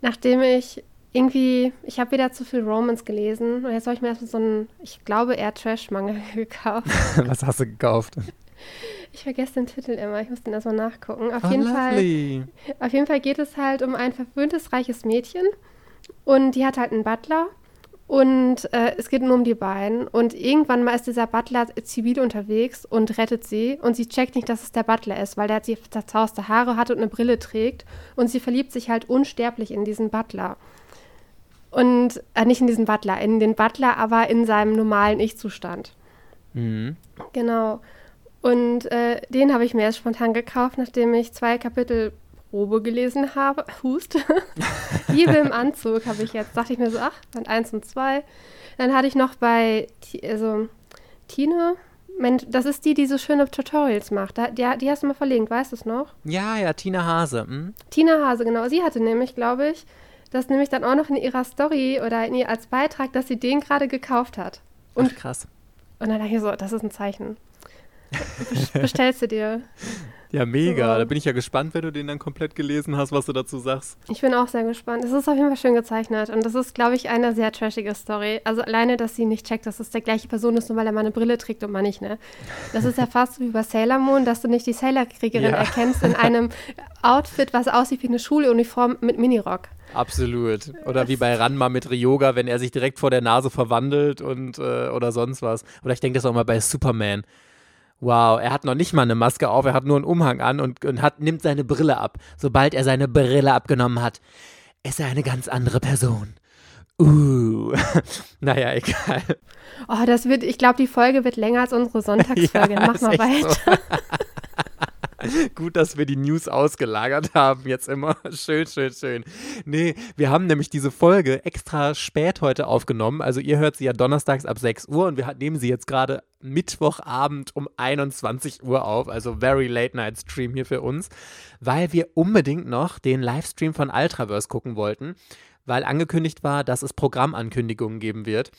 nachdem ich irgendwie, ich habe wieder zu viel Romance gelesen und jetzt habe ich mir erstmal so einen, ich glaube, eher Trash-Manga <laughs> gekauft. <laughs> Was hast du gekauft? Ich vergesse den Titel immer, ich muss den erstmal nachgucken. Auf, oh, jeden Fall, <laughs> auf jeden Fall geht es halt um ein verwöhntes, reiches Mädchen und die hat halt einen Butler Und äh, es geht nur um die beiden. Und irgendwann mal ist dieser Butler zivil unterwegs und rettet sie. Und sie checkt nicht, dass es der Butler ist, weil der zerzauste Haare hat und eine Brille trägt. Und sie verliebt sich halt unsterblich in diesen Butler. Und äh, nicht in diesen Butler, in den Butler, aber in seinem normalen Ich-Zustand. Mhm. Genau. Und äh, den habe ich mir erst spontan gekauft, nachdem ich zwei Kapitel Probe gelesen habe. <laughs> Hust. <laughs> Liebe im Anzug habe ich jetzt. Dachte ich mir so, ach, Band 1 und 2. Dann hatte ich noch bei also, Tine. Das ist die, die so schöne Tutorials macht. Die, die hast du mal verlinkt, weißt du es noch? Ja, ja, Tina Hase. Hm? Tina Hase, genau. Sie hatte nämlich, glaube ich, das nämlich dann auch noch in ihrer Story oder in ihr als Beitrag, dass sie den gerade gekauft hat. Und, Ach, krass. Und dann dachte ich so, das ist ein Zeichen. Bestellst du dir. Ja, mega. Da bin ich ja gespannt, wenn du den dann komplett gelesen hast, was du dazu sagst. Ich bin auch sehr gespannt. Es ist auf jeden Fall schön gezeichnet und das ist, glaube ich, eine sehr trashige Story. Also alleine, dass sie nicht checkt, dass es der gleiche Person ist, nur weil er mal eine Brille trägt und man nicht, ne? Das ist ja <laughs> fast wie bei Sailor Moon, dass du nicht die Sailor-Kriegerin ja. erkennst in einem Outfit, was aussieht wie eine Schuluniform mit Minirock. Absolut. Oder wie bei Ranma mit Ryoga, wenn er sich direkt vor der Nase verwandelt und äh, oder sonst was. Oder ich denke das auch mal bei Superman. Wow, er hat noch nicht mal eine Maske auf, er hat nur einen Umhang an und, und hat, nimmt seine Brille ab. Sobald er seine Brille abgenommen hat, ist er eine ganz andere Person. Uh, <laughs> naja, egal. Oh, das wird, ich glaube, die Folge wird länger als unsere <laughs> Sonntagsfolge. Ja, Mach mal weiter. So. <laughs> <laughs> Gut, dass wir die News ausgelagert haben, jetzt immer. <laughs> Schön, schön, schön. Nee, wir haben nämlich diese Folge extra spät heute aufgenommen. Also ihr hört sie ja donnerstags ab 6 Uhr und wir nehmen sie jetzt gerade Mittwochabend um 21 Uhr auf. Also very late night Stream hier für uns, weil wir unbedingt noch den Livestream von Ultraverse gucken wollten, weil angekündigt war, dass es Programmankündigungen geben wird.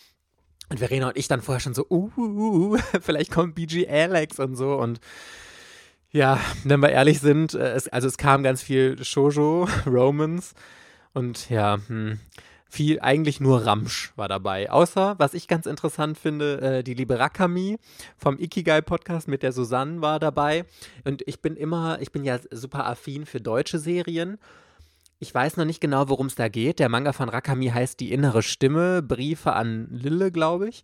Und Verena und ich dann vorher schon so, uh, uh, uh <laughs> vielleicht kommt BG Alex und so und ja, wenn wir ehrlich sind, äh, es, also es kam ganz viel Shoujo, <laughs> Romans und ja, hm, viel, eigentlich nur Ramsch war dabei. Außer, was ich ganz interessant finde, äh, die liebe Rakami vom Ikigai-Podcast mit der Susanne war dabei. Und ich bin immer, ich bin ja super affin für deutsche Serien. Ich weiß noch nicht genau, worum es da geht. Der Manga von Rakami heißt Die innere Stimme, Briefe an Lille, glaube ich.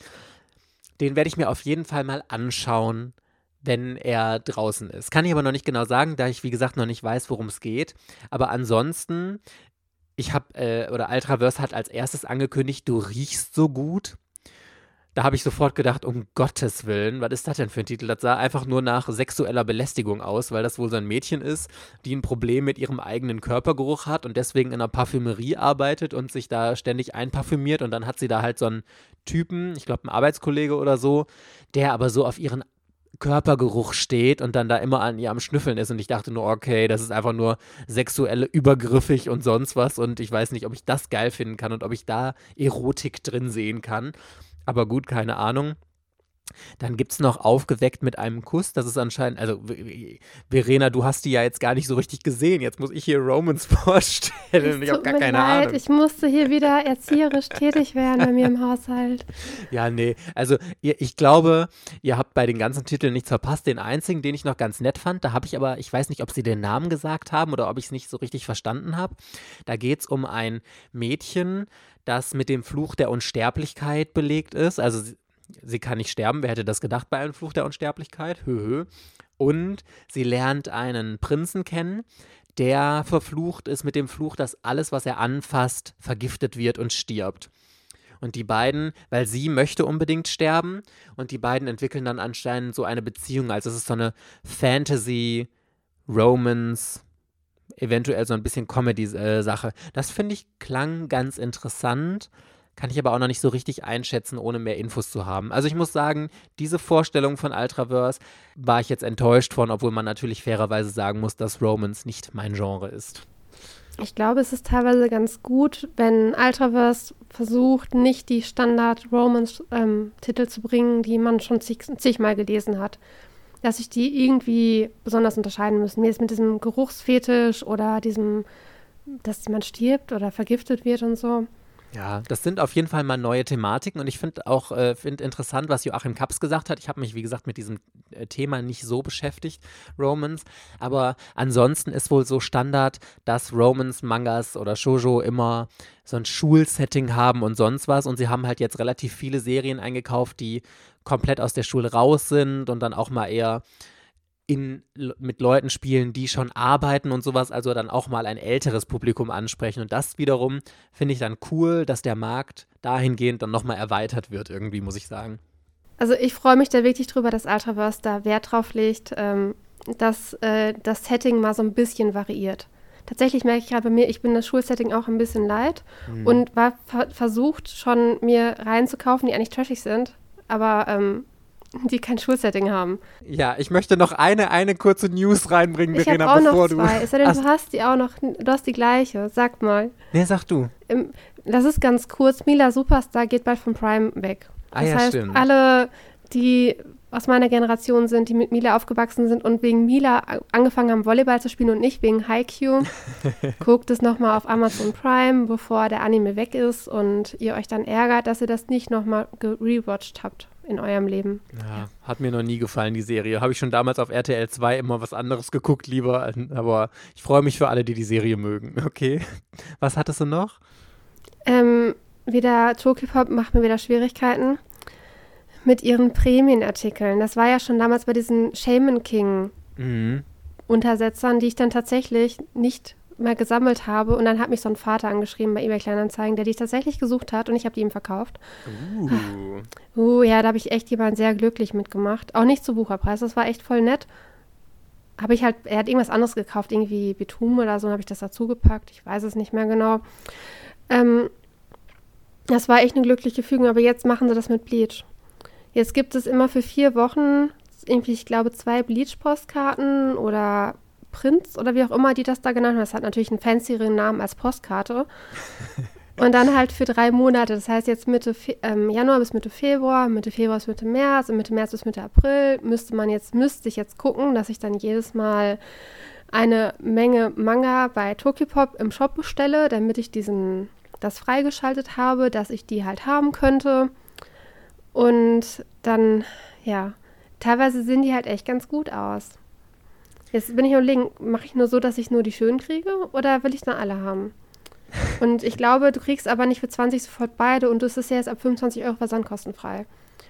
Den werde ich mir auf jeden Fall mal anschauen wenn er draußen ist. Kann ich aber noch nicht genau sagen, da ich, wie gesagt, noch nicht weiß, worum es geht. Aber ansonsten, ich habe, äh, oder Ultraverse hat als erstes angekündigt, du riechst so gut. Da habe ich sofort gedacht, um Gottes Willen, was ist das denn für ein Titel? Das sah einfach nur nach sexueller Belästigung aus, weil das wohl so ein Mädchen ist, die ein Problem mit ihrem eigenen Körpergeruch hat und deswegen in einer Parfümerie arbeitet und sich da ständig einparfümiert und dann hat sie da halt so einen Typen, ich glaube ein Arbeitskollege oder so, der aber so auf ihren Körpergeruch steht und dann da immer an ihr am Schnüffeln ist. Und ich dachte nur, okay, das ist einfach nur sexuelle übergriffig und sonst was. Und ich weiß nicht, ob ich das geil finden kann und ob ich da Erotik drin sehen kann. Aber gut, keine Ahnung. Dann gibt es noch Aufgeweckt mit einem Kuss. Das ist anscheinend, also Verena, du hast die ja jetzt gar nicht so richtig gesehen. Jetzt muss ich hier Romans <laughs> vorstellen. Ich habe gar keine leid. Ahnung. Ich musste hier wieder erzieherisch tätig werden bei mir im Haushalt. <laughs> Ja, nee. Also ihr, ich glaube, ihr habt bei den ganzen Titeln nichts verpasst. Den einzigen, den ich noch ganz nett fand, da habe ich aber, ich weiß nicht, ob sie den Namen gesagt haben oder ob ich es nicht so richtig verstanden habe. Da geht es um ein Mädchen, das mit dem Fluch der Unsterblichkeit belegt ist. Also sie kann nicht sterben, wer hätte das gedacht bei einem Fluch der Unsterblichkeit? Höhö. Und sie lernt einen Prinzen kennen, der verflucht ist mit dem Fluch, dass alles, was er anfasst, vergiftet wird und stirbt. Und die beiden, weil sie möchte unbedingt sterben und die beiden entwickeln dann anscheinend so eine Beziehung. Also es ist so eine Fantasy, Romance, eventuell so ein bisschen Comedy-Sache. Das finde ich klang ganz interessant. Kann ich aber auch noch nicht so richtig einschätzen, ohne mehr Infos zu haben. Also ich muss sagen, diese Vorstellung von Ultraverse war ich jetzt enttäuscht von, obwohl man natürlich fairerweise sagen muss, dass Romance nicht mein Genre ist. Ich glaube, es ist teilweise ganz gut, wenn Ultraverse versucht, nicht die Standard-Romance-Titel ähm, zu bringen, die man schon zig, zigmal gelesen hat. Dass sich die irgendwie besonders unterscheiden müssen. Mir ist mit diesem Geruchsfetisch oder diesem, dass jemand stirbt oder vergiftet wird und so Ja, das sind auf jeden Fall mal neue Thematiken und ich finde auch äh, find interessant, was Joachim Kaps gesagt hat. Ich habe mich, wie gesagt, mit diesem äh, Thema nicht so beschäftigt, Romans, aber ansonsten ist wohl so Standard, dass Romans, Mangas oder Shoujo immer so ein Schulsetting haben und sonst was und sie haben halt jetzt relativ viele Serien eingekauft, die komplett aus der Schule raus sind und dann auch mal eher in, mit Leuten spielen, die schon arbeiten und sowas, also dann auch mal ein älteres Publikum ansprechen. Und das wiederum finde ich dann cool, dass der Markt dahingehend dann nochmal erweitert wird, irgendwie, muss ich sagen. Also ich freue mich da wirklich drüber, dass Ultraverse da Wert drauf legt, ähm, dass äh, das Setting mal so ein bisschen variiert. Tatsächlich merke ich gerade bei mir, ich bin das Schulsetting auch ein bisschen leid mhm. und war versucht schon mir reinzukaufen, die eigentlich trashig sind. Aber ähm, die kein Schulsetting haben. Ja, ich möchte noch eine, eine kurze News reinbringen, ich Verena, auch bevor noch zwei. du. Es sei denn, du hast die auch noch, du hast die gleiche. Sag mal. Nee, sag du. Das ist ganz kurz. Mila Superstar geht bald von Prime weg. Ah das ah, ja, heißt, stimmt. alle, die aus meiner Generation sind, die mit Mila aufgewachsen sind und wegen Mila angefangen haben, Volleyball zu spielen und nicht wegen Haikyuu, <laughs> guckt es nochmal auf Amazon Prime, bevor der Anime weg ist und ihr euch dann ärgert, dass ihr das nicht nochmal gerewatcht habt in eurem Leben. Ja, hat mir noch nie gefallen, die Serie. Habe ich schon damals auf RTL 2 immer was anderes geguckt, lieber. Aber ich freue mich für alle, die die Serie mögen. <laughs> Okay. Was hattest du noch? Ähm, wieder Tokipop macht mir wieder Schwierigkeiten mit ihren Prämienartikeln. Das war ja schon damals bei diesen Shaman King mhm. Untersetzern, die ich dann tatsächlich nicht mal gesammelt habe und dann hat mich so ein Vater angeschrieben bei eBay Kleinanzeigen, der die tatsächlich gesucht hat und ich habe die ihm verkauft. Uh. uh ja, da habe ich echt jemanden sehr glücklich mitgemacht. Auch nicht zu Bucherpreis, das war echt voll nett. Habe ich halt, er hat irgendwas anderes gekauft, irgendwie Bitumen oder so, habe ich das dazu gepackt. Ich weiß es nicht mehr genau. Ähm, das war echt eine glückliche Fügung, aber jetzt machen sie das mit Bleach. Jetzt gibt es immer für vier Wochen irgendwie, ich glaube, zwei Bleach-Postkarten oder Prinz oder wie auch immer die das da genannt haben. Das hat natürlich einen fancyeren Namen als Postkarte. <laughs> Und dann halt für drei Monate. Das heißt jetzt Mitte Fe ähm, Januar bis Mitte Februar, Mitte Februar bis Mitte März und Mitte März bis Mitte April müsste man jetzt, müsste ich jetzt gucken, dass ich dann jedes Mal eine Menge Manga bei Tokyopop im Shop bestelle, damit ich diesen, das freigeschaltet habe, dass ich die halt haben könnte. Und dann, ja, teilweise sehen die halt echt ganz gut aus. Jetzt bin ich überlegen, mache ich nur so, dass ich nur die schönen kriege oder will ich dann alle haben? Und ich glaube, du kriegst aber nicht für 20 sofort beide und das ist ja jetzt ab 25 Euro versandkostenfrei.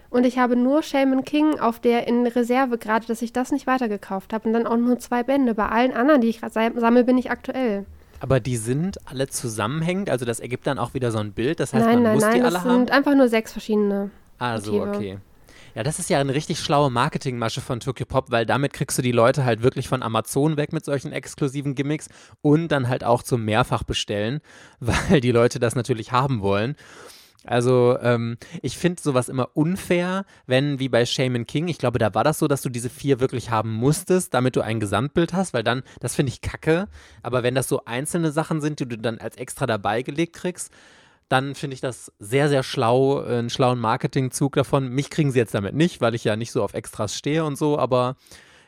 Und ich habe nur Shaman King auf der in Reserve gerade, dass ich das nicht weitergekauft habe und dann auch nur zwei Bände. Bei allen anderen, die ich sammle, bin ich aktuell. Aber die sind alle zusammenhängend, also das ergibt dann auch wieder so ein Bild. Das heißt, nein, man nein, muss nein, die alle haben. Nein, nein, sind einfach nur sechs verschiedene. Ah, so, okay. Ja, das ist ja eine richtig schlaue Marketingmasche von Tokyo Pop, weil damit kriegst du die Leute halt wirklich von Amazon weg mit solchen exklusiven Gimmicks und dann halt auch zum Mehrfachbestellen, <laughs> weil die Leute das natürlich haben wollen. Also ähm, ich finde sowas immer unfair, wenn wie bei Shaman King, ich glaube, da war das so, dass du diese vier wirklich haben musstest, damit du ein Gesamtbild hast, weil dann, das finde ich kacke. Aber wenn das so einzelne Sachen sind, die du dann als extra dabei gelegt kriegst, dann finde ich das sehr, sehr schlau, äh, einen schlauen Marketingzug davon. Mich kriegen sie jetzt damit nicht, weil ich ja nicht so auf Extras stehe und so, aber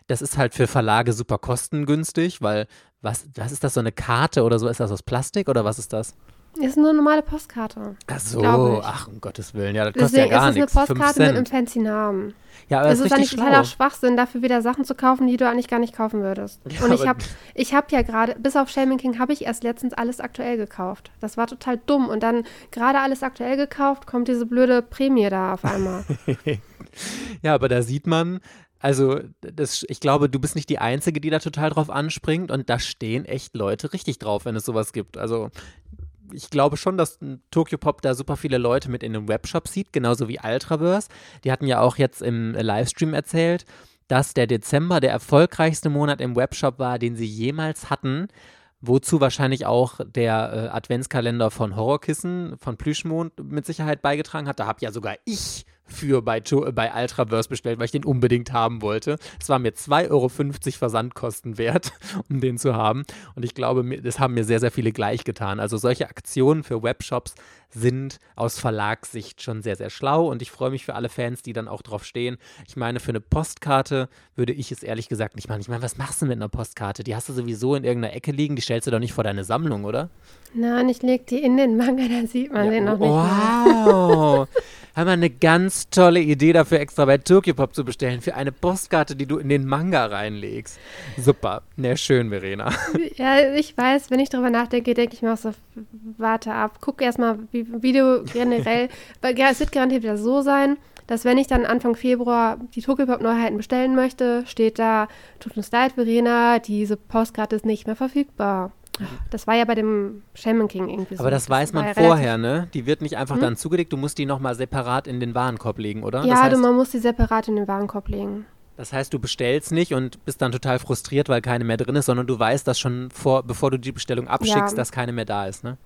das ist halt für Verlage super kostengünstig, weil was, was ist das, so eine Karte oder so? Ist das aus Plastik oder was ist das? Ist nur eine normale Postkarte. Ach so, ach um Gottes Willen, ja, das kostet Deswegen ja gar nichts. ist es eine Postkarte mit einem fancy Namen. Ja, aber das, das ist, ist eigentlich totaler Schwachsinn, dafür wieder Sachen zu kaufen, die du eigentlich gar nicht kaufen würdest. Ja, und ich habe ich hab ja gerade, bis auf Shaming King, habe ich erst letztens alles aktuell gekauft. Das war total dumm. Und dann gerade alles aktuell gekauft, kommt diese blöde Prämie da auf einmal. <laughs> ja, aber da sieht man, also, das, ich glaube, du bist nicht die Einzige, die da total drauf anspringt und da stehen echt Leute richtig drauf, wenn es sowas gibt. Also, ich glaube schon, dass Tokyo Pop da super viele Leute mit in den Webshop sieht, genauso wie Ultraverse. Die hatten ja auch jetzt im Livestream erzählt, dass der Dezember der erfolgreichste Monat im Webshop war, den sie jemals hatten. Wozu wahrscheinlich auch der äh, Adventskalender von Horrorkissen, von Plüschmond mit Sicherheit beigetragen hat. Da habe ja sogar ich für bei, bei Ultraverse bestellt, weil ich den unbedingt haben wollte. Es war mir 2,50 Euro Versandkosten wert, <laughs> um den zu haben. Und ich glaube, das haben mir sehr, sehr viele gleich getan. Also solche Aktionen für Webshops sind aus Verlagssicht schon sehr, sehr schlau und ich freue mich für alle Fans, die dann auch drauf stehen. Ich meine, für eine Postkarte würde ich es ehrlich gesagt nicht machen. Ich meine, was machst du mit einer Postkarte? Die hast du sowieso in irgendeiner Ecke liegen, die stellst du doch nicht vor deine Sammlung, oder? Nein, ich leg die in den Manga, <laughs> da sieht man ja, den noch nicht. Wow! <laughs> haben wir eine ganz tolle Idee dafür, extra bei Tokyopop zu bestellen, für eine Postkarte, die du in den Manga reinlegst. Super. Na, schön, Verena. <laughs> Ja, ich weiß, wenn ich darüber nachdenke, denke ich mir auch so, warte ab, guck erstmal, wie, wie du generell, <laughs> weil es wird garantiert wieder so sein, dass wenn ich dann Anfang Februar die Tokyopop-Neuheiten bestellen möchte, steht da, tut uns leid, Verena, diese Postkarte ist nicht mehr verfügbar. Das war ja bei dem Shaman King irgendwie so. Aber das, weiß man vorher, ne? Die wird nicht einfach hm? dann zugelegt, du musst die nochmal separat in den Warenkorb legen, oder? Ja, das heißt, du, man muss die separat in den Warenkorb legen. Das heißt, du bestellst nicht und bist dann total frustriert, weil keine mehr drin ist, sondern du weißt das schon vor, bevor du die Bestellung abschickst, ja. dass keine mehr da ist, ne?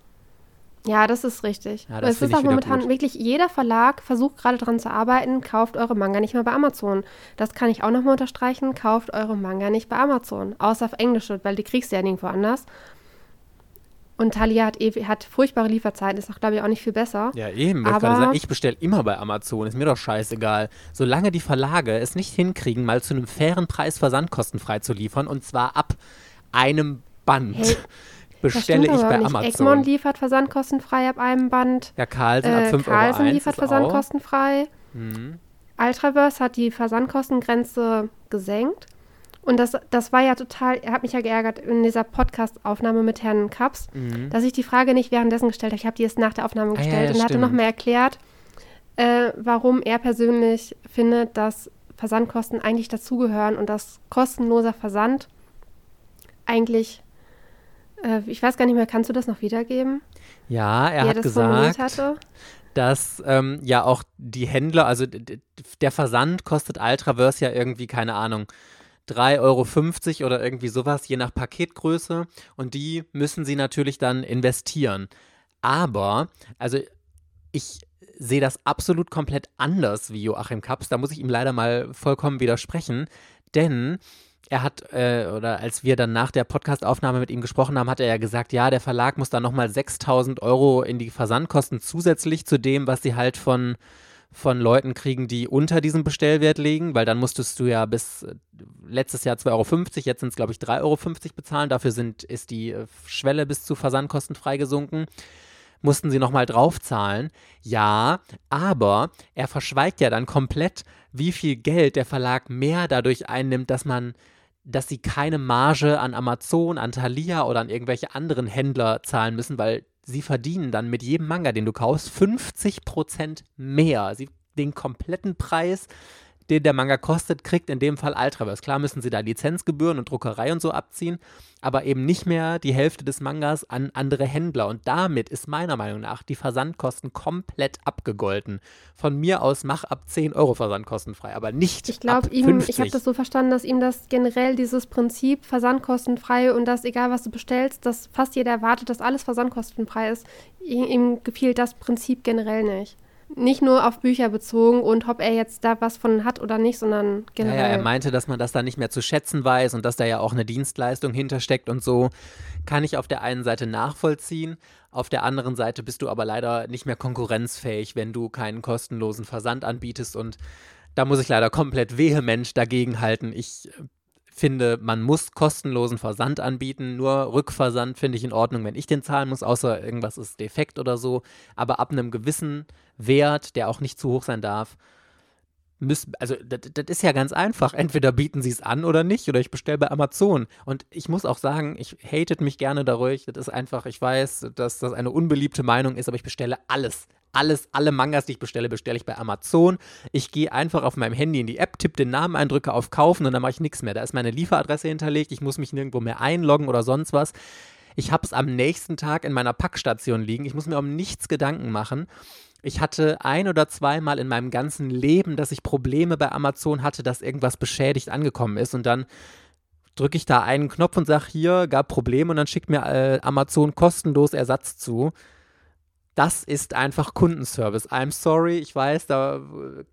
Ja, das ist richtig. Ja, das es ist auch momentan gut. wirklich, jeder Verlag versucht gerade daran zu arbeiten, kauft eure Manga nicht mehr bei Amazon. Das kann ich auch nochmal unterstreichen, kauft eure Manga nicht bei Amazon. Außer auf Englisch, weil die kriegst du ja nirgendwo anders. Und Thalia hat, hat furchtbare Lieferzeiten, ist auch, glaube ich, auch nicht viel besser. Ja, eben. Aber ich, ich bestelle immer bei Amazon, ist mir doch scheißegal. Solange die Verlage es nicht hinkriegen, mal zu einem fairen Preis versandkostenfrei zu liefern, und zwar ab einem Band. Hey, <laughs> bestelle ich bei nicht. Amazon. Egmont liefert versandkostenfrei ab einem Band. Ja, Carlsen ab 5 äh, Euro. Carlsen liefert versandkostenfrei. Mhm. Ultraverse hat die Versandkostengrenze gesenkt. Und das, das war ja total, er hat mich ja geärgert in dieser Podcast-Aufnahme mit Herrn Kaps, mhm. dass ich die Frage nicht währenddessen gestellt habe. Ich habe die erst nach der Aufnahme gestellt ah, ja, und hatte nochmal erklärt, äh, warum er persönlich findet, dass Versandkosten eigentlich dazugehören und dass kostenloser Versand eigentlich, äh, ich weiß gar nicht mehr, kannst du das noch wiedergeben? Ja, er hat gesagt, dass ähm, ja auch die Händler, also der Versand kostet Ultraverse ja irgendwie, keine Ahnung, 3,50 Euro oder irgendwie sowas, je nach Paketgröße. Und die müssen sie natürlich dann investieren. Aber, also ich sehe das absolut komplett anders wie Joachim Kaps. Da muss ich ihm leider mal vollkommen widersprechen. Denn er hat, äh, oder als wir dann nach der Podcastaufnahme mit ihm gesprochen haben, hat er ja gesagt, ja, der Verlag muss da nochmal 6000 Euro in die Versandkosten zusätzlich zu dem, was sie halt von von Leuten kriegen, die unter diesem Bestellwert liegen, weil dann musstest du ja bis äh, letztes Jahr 2,50 Euro, jetzt sind es glaube ich 3,50 Euro bezahlen. Dafür sind, ist die äh, Schwelle bis zu Versandkosten freigesunken. Mussten sie nochmal draufzahlen. Ja, aber er verschweigt ja dann komplett, wie viel Geld der Verlag mehr dadurch einnimmt, dass man dass sie keine Marge an Amazon, an Thalia oder an irgendwelche anderen Händler zahlen müssen, weil sie verdienen dann mit jedem Manga, den du kaufst, 50% mehr. Sie den kompletten Preis den der Manga kostet, kriegt in dem Fall Ultraverse. Klar müssen sie da Lizenzgebühren und Druckerei und so abziehen, aber eben nicht mehr die Hälfte des Mangas an andere Händler. Und damit ist meiner Meinung nach die Versandkosten komplett abgegolten. Von mir aus mach ab 10 Euro versandkostenfrei, aber nicht Ich glaube, ihm, ich habe das so verstanden, dass ihm das generell dieses Prinzip versandkostenfrei und dass egal was du bestellst, dass fast jeder erwartet, dass alles versandkostenfrei ist. Ihm gefiel das Prinzip generell nicht nicht nur auf Bücher bezogen und ob er jetzt da was von hat oder nicht, sondern generell. Ja, ja, er meinte, dass man das da nicht mehr zu schätzen weiß und dass da ja auch eine Dienstleistung hintersteckt und so. Kann ich auf der einen Seite nachvollziehen, auf der anderen Seite bist du aber leider nicht mehr konkurrenzfähig, wenn du keinen kostenlosen Versand anbietest und da muss ich leider komplett vehement dagegen halten. Ich finde, man muss kostenlosen Versand anbieten. Nur Rückversand finde ich in Ordnung, wenn ich den zahlen muss, außer irgendwas ist defekt oder so. Aber ab einem gewissen Wert, der auch nicht zu hoch sein darf, müssen, also das, ist ja ganz einfach. Entweder bieten sie es an oder nicht, oder ich bestelle bei Amazon. Und ich muss auch sagen, ich hatet mich gerne dadurch. Das ist einfach, ich weiß, dass das eine unbeliebte Meinung ist, aber ich bestelle alles. Alles, alle Mangas, die ich bestelle, bestelle ich bei Amazon. Ich gehe einfach auf meinem Handy in die App, tippe den Namen ein, drücke auf Kaufen und dann mache ich nichts mehr. Da ist meine Lieferadresse hinterlegt, ich muss mich nirgendwo mehr einloggen oder sonst was. Ich habe es am nächsten Tag in meiner Packstation liegen. Ich muss mir um nichts Gedanken machen. Ich hatte ein oder zweimal in meinem ganzen Leben, dass ich Probleme bei Amazon hatte, dass irgendwas beschädigt angekommen ist und dann drücke ich da einen Knopf und sage, hier gab Probleme und dann schickt mir äh, Amazon kostenlos Ersatz zu. das ist einfach Kundenservice. I'm sorry, ich weiß, da,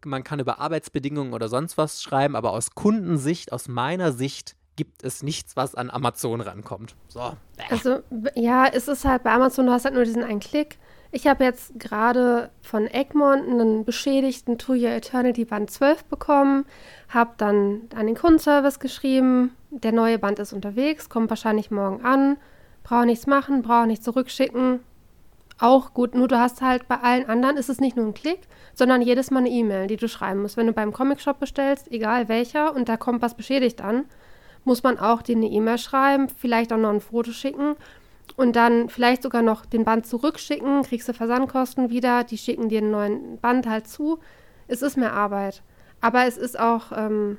man kann über Arbeitsbedingungen oder sonst was schreiben, aber aus Kundensicht, aus meiner Sicht, gibt es nichts, was an Amazon rankommt. So. Also, ja, es ist halt bei Amazon, du hast halt nur diesen einen Klick. Ich habe jetzt gerade von Egmont einen beschädigten To Your Eternity Band 12 bekommen, habe dann an den Kundenservice geschrieben, der neue Band ist unterwegs, kommt wahrscheinlich morgen an, brauche nichts machen, brauche nichts zurückschicken. Auch gut, nur du hast halt bei allen anderen ist es nicht nur ein Klick, sondern jedes Mal eine E-Mail, die du schreiben musst. Wenn du beim Comicshop bestellst, egal welcher, und da kommt was beschädigt an, muss man auch dir eine E-Mail schreiben, vielleicht auch noch ein Foto schicken und dann vielleicht sogar noch den Band zurückschicken, kriegst du Versandkosten wieder, die schicken dir einen neuen Band halt zu. Es ist mehr Arbeit. Aber es ist auch, ähm,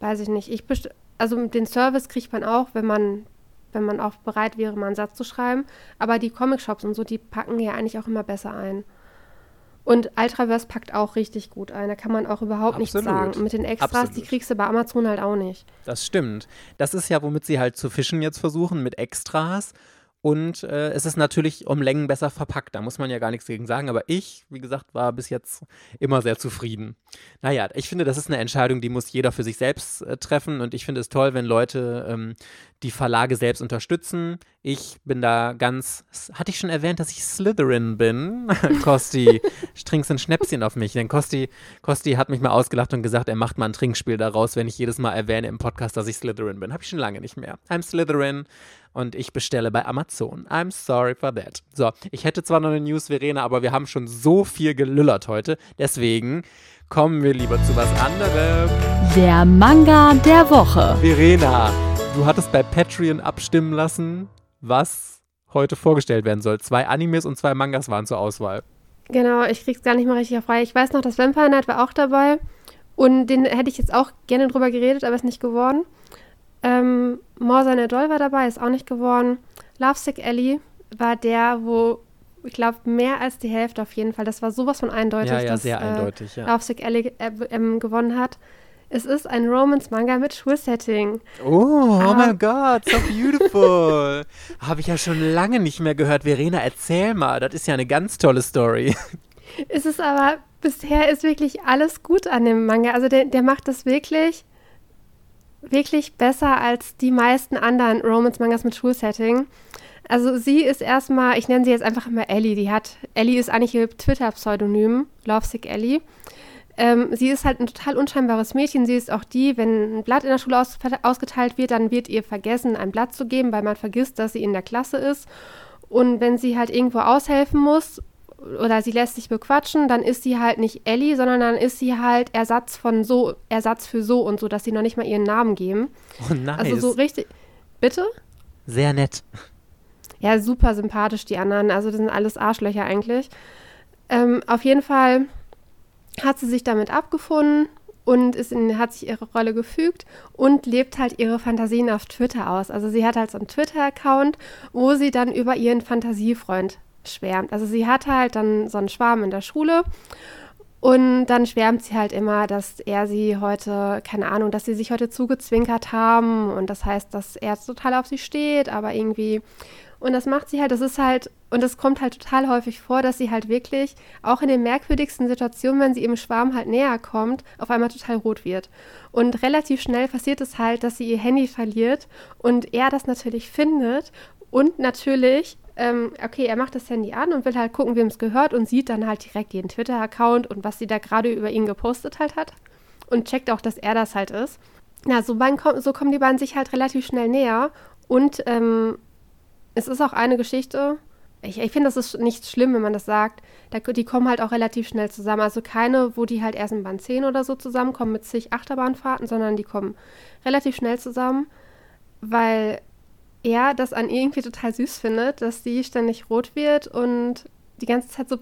weiß ich nicht, ich also den Service kriegt man auch, wenn man, wenn man auch bereit wäre, mal einen Satz zu schreiben. Aber die Comic-Shops und so, die packen ja eigentlich auch immer besser ein. Und Ultraverse packt auch richtig gut ein. Da kann man auch überhaupt nichts sagen. Und mit den Extras, Absolut. die kriegst du bei Amazon halt auch nicht. Das stimmt. Das ist ja, womit sie halt zu fischen jetzt versuchen, mit Extras. Und äh, es ist natürlich um Längen besser verpackt. Da muss man ja gar nichts gegen sagen. Aber ich, wie gesagt, war bis jetzt immer sehr zufrieden. Naja, ich finde, das ist eine Entscheidung, die muss jeder für sich selbst äh, treffen. Und ich finde es toll, wenn Leute ähm, die Verlage selbst unterstützen. Ich bin da ganz. Hatte ich schon erwähnt, dass ich Slytherin bin? <laughs> Kosti, trinkst ein Schnäpschen auf mich. Denn Kosti, Kosti hat mich mal ausgelacht und gesagt, er macht mal ein Trinkspiel daraus, wenn ich jedes Mal erwähne im Podcast, dass ich Slytherin bin. Habe ich schon lange nicht mehr. I'm Slytherin und ich bestelle bei Amazon. I'm sorry for that. So, ich hätte zwar noch eine News, Verena, aber wir haben schon so viel gelüllert heute. Deswegen kommen wir lieber zu was anderem. Der Manga der Woche. Verena, du hattest bei Patreon abstimmen lassen, was heute vorgestellt werden soll. Zwei Animes und zwei Mangas waren zur Auswahl. Genau, ich krieg's gar nicht mehr richtig auf frei. Ich weiß noch, das Vampire Night war auch dabei. Und den hätte ich jetzt auch gerne drüber geredet, aber ist nicht geworden. Ähm, Morsan Adol war dabei, ist auch nicht geworden. Lovesick Ellie war der, wo ich glaube, mehr als die Hälfte auf jeden Fall. Das war sowas von eindeutig, ja, ja, dass sehr eindeutig, ja. Lovesick Ellie äh, ähm, gewonnen hat. Es ist ein Romance-Manga mit Schulsetting. Oh, oh ah. mein Gott, so beautiful. <laughs> Habe ich ja schon lange nicht mehr gehört. Verena, erzähl mal. Das ist ja eine ganz tolle Story. Es ist aber, bisher ist wirklich alles gut an dem Manga. Also der, der macht das wirklich wirklich besser als die meisten anderen Romance-Mangas mit Schulsetting. Also sie ist erstmal, ich nenne sie jetzt einfach immer Ellie. Die hat, Ellie ist eigentlich ihr Twitter-Pseudonym, Lovesick Ellie. Ähm, sie ist halt ein total unscheinbares Mädchen. Sie ist auch die, wenn ein Blatt in der Schule aus, ausgeteilt wird, dann wird ihr vergessen, ein Blatt zu geben, weil man vergisst, dass sie in der Klasse ist. Und wenn sie halt irgendwo aushelfen muss oder sie lässt sich bequatschen, dann ist sie halt nicht Ellie, sondern dann ist sie halt Ersatz von so, Ersatz für so und so, dass sie noch nicht mal ihren Namen geben. Oh, nice. Also so richtig. Bitte? Sehr nett. Ja, super sympathisch, die anderen. Also, das sind alles Arschlöcher eigentlich. Ähm, auf jeden Fall hat sie sich damit abgefunden und ist in, hat sich ihre Rolle gefügt und lebt halt ihre Fantasien auf Twitter aus. Also sie hat halt so einen Twitter-Account, wo sie dann über ihren Fantasiefreund schwärmt. Also sie hat halt dann so einen Schwarm in der Schule und dann schwärmt sie halt immer, dass er sie heute, keine Ahnung, dass sie sich heute zugezwinkert haben und das heißt, dass er total auf sie steht, aber irgendwie und das macht sie halt, das ist halt, und das kommt halt total häufig vor, dass sie halt wirklich, auch in den merkwürdigsten Situationen, wenn sie im Schwarm halt näher kommt, auf einmal total rot wird. Und relativ schnell passiert es halt, dass sie ihr Handy verliert und er das natürlich findet und natürlich ähm, okay, er macht das Handy an und will halt gucken, wem es gehört und sieht dann halt direkt ihren Twitter-Account und was sie da gerade über ihn gepostet halt hat und checkt auch, dass er das halt ist. Na, so, so kommen die beiden sich halt relativ schnell näher und ähm, es ist auch eine Geschichte, ich, ich finde, das ist nicht schlimm, wenn man das sagt. Da, die kommen halt auch relativ schnell zusammen. Also keine, wo die halt erst in Band 10 oder so zusammenkommen mit zig Achterbahnfahrten, sondern die kommen relativ schnell zusammen, weil er das an irgendwie total süß findet, dass sie ständig rot wird und die ganze Zeit so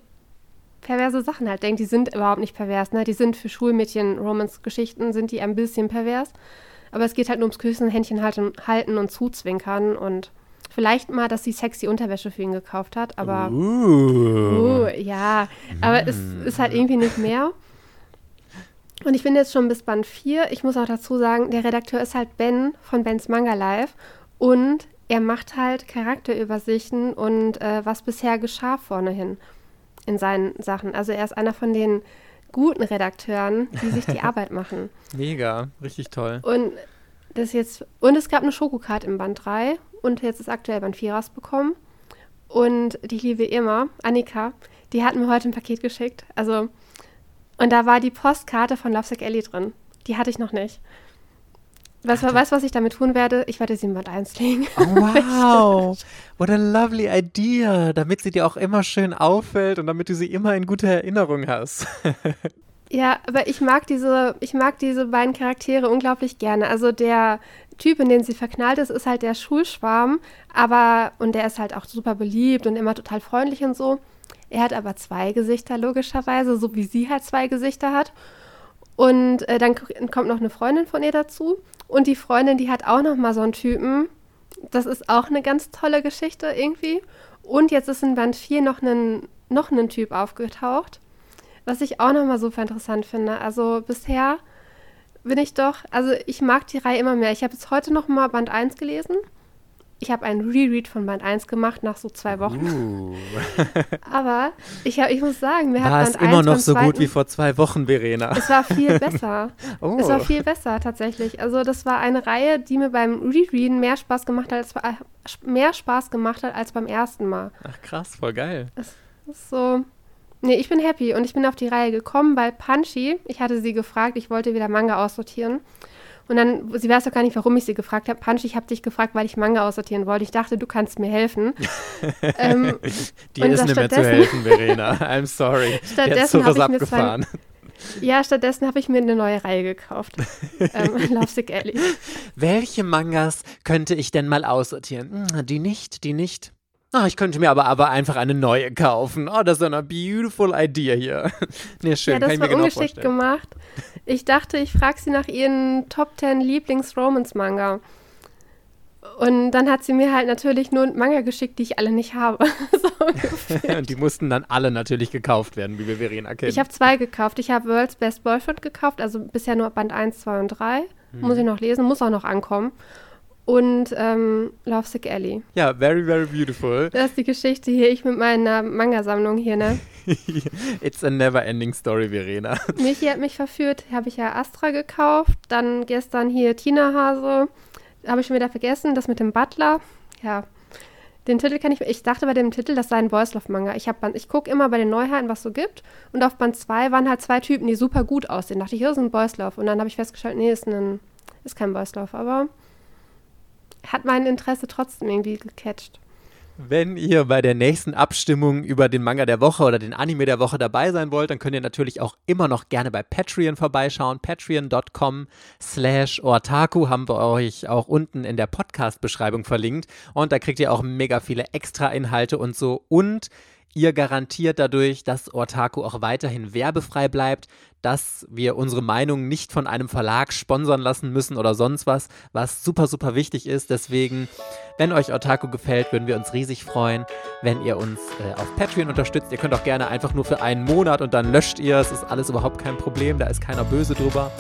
perverse Sachen halt denkt. Die sind überhaupt nicht pervers, ne? Die sind für Schulmädchen Romance-Geschichten, sind die ein bisschen pervers. Aber es geht halt nur ums Küssen, Händchen halten, halten und zuzwinkern und vielleicht mal, dass sie sexy Unterwäsche für ihn gekauft hat, aber uh. Uh, ja, aber mm. es ist halt irgendwie nicht mehr. Und ich bin jetzt schon bis Band 4. Ich muss auch dazu sagen, der Redakteur ist halt Ben von Bens Manga Live und er macht halt Charakterübersichten und äh, was bisher geschah vorne hin. in seinen Sachen. Also er ist einer von den guten Redakteuren, die sich die <laughs> Arbeit machen. Mega, richtig toll. Und das jetzt, und es gab eine Schokokarte im Band 3 und jetzt ist aktuell Band 4 rausbekommen. Und die liebe Irma, Annika, die hat mir heute ein Paket geschickt. Also, und da war die Postkarte von Lovesick Ellie drin. Die hatte ich noch nicht. Weißt du, was ich damit tun werde? Ich werde sie in Band 1 legen. Oh, <laughs> wow. What a lovely idea. Damit sie dir auch immer schön auffällt und damit du sie immer in guter Erinnerung hast. <laughs> ja, aber ich mag diese, ich mag diese beiden Charaktere unglaublich gerne. Also der Typ, in den sie verknallt ist, ist halt der Schulschwarm, aber, und der ist halt auch super beliebt und immer total freundlich und so. Er hat aber zwei Gesichter, logischerweise, so wie sie halt zwei Gesichter hat. Und äh, dann kommt noch eine Freundin von ihr dazu. Und die Freundin, die hat auch noch mal so einen Typen. Das ist auch eine ganz tolle Geschichte irgendwie. Und jetzt ist in Band 4 noch ein noch einen Typ aufgetaucht, was ich auch noch mal super interessant finde. Also bisher bin ich doch, also ich mag die Reihe immer mehr. Ich habe jetzt heute noch mal Band 1 gelesen ich habe einen Reread von Band 1 gemacht nach so zwei Wochen. Uh. <laughs> Aber ich, hab, ich muss sagen, mir war hat Band es immer noch so gut wie vor zwei Wochen, Verena. Es war viel <laughs> besser. oh. Es war viel besser tatsächlich. Also das war eine Reihe, die mir beim Rereaden mehr Spaß gemacht hat als, mehr Spaß gemacht hat als beim ersten Mal. Ach krass, voll geil. Es ist so. Nee, ich bin happy und ich bin auf die Reihe gekommen, weil Punchy, ich hatte sie gefragt, ich wollte wieder Manga aussortieren. Und dann, sie weiß doch gar nicht, warum ich sie gefragt habe. Punch, ich habe dich gefragt, weil ich Manga aussortieren wollte. Ich dachte, du kannst mir helfen. <laughs> ähm, Dir ist nicht mehr zu helfen, Verena. <laughs> I'm sorry. <laughs> Stattdessen habe ich mir zwei, ja, stattdessen habe ich mir eine neue Reihe gekauft. ähm, Lovesick Ellie. Welche Mangas könnte ich denn mal aussortieren? Hm, die nicht, die nicht. Oh, ich könnte mir aber, aber einfach eine neue kaufen. Oh, das ist eine beautiful idea hier. <laughs> nee, schön, ja, das kann ich war mir genau ungeschickt vorstellen. gemacht. Ich dachte, ich frage sie nach ihren Top 10 Lieblings-Romance-Manga. Und dann hat sie mir halt natürlich nur Manga geschickt, die ich alle nicht habe. <laughs> so Und <laughs> die mussten dann alle natürlich gekauft werden, wie wir Verena kennen. Ich habe zwei gekauft. Ich habe World's Best Boyfriend gekauft, also bisher nur Band 1, 2 und 3. Hm. Muss ich noch lesen, muss auch noch ankommen und ähm, Lovesick Ellie. Ja, very, very beautiful. Das ist die Geschichte hier, ich mit meiner Manga-Sammlung hier, ne? <laughs> It's a never-ending story, Verena. <laughs> Michi hat mich verführt, habe ich ja Astra gekauft, dann gestern hier Tina Hase, habe ich schon wieder vergessen, das mit dem Butler, ja. Den Titel kann ich, ich dachte bei dem Titel, das sei ein Boys Love Manga. Ich, ich gucke immer bei den Neuheiten, was so gibt. Und auf Band 2 waren halt zwei Typen, die super gut aussehen. Da dachte ich, hier ist ein Boys Love. Und dann habe ich festgestellt, nee, ist, ein, ist kein Boys Love. Aber hat mein Interesse trotzdem irgendwie gecatcht. Wenn ihr bei der nächsten Abstimmung über den Manga der Woche oder den Anime der Woche dabei sein wollt, dann könnt ihr natürlich auch immer noch gerne bei Patreon vorbeischauen. Patreon.com slash Ortaku haben wir euch auch unten in der Podcast-Beschreibung verlinkt. Und da kriegt ihr auch mega viele Extra-Inhalte und so. Und Ihr garantiert dadurch, dass Ortaku auch weiterhin werbefrei bleibt, dass wir unsere Meinung nicht von einem Verlag sponsern lassen müssen oder sonst was, was super, super wichtig ist. Deswegen, wenn euch Ortaku gefällt, würden wir uns riesig freuen, wenn ihr uns äh, auf Patreon unterstützt. Ihr könnt auch gerne einfach nur für einen Monat und dann löscht ihr. Es ist alles überhaupt kein Problem, da ist keiner böse drüber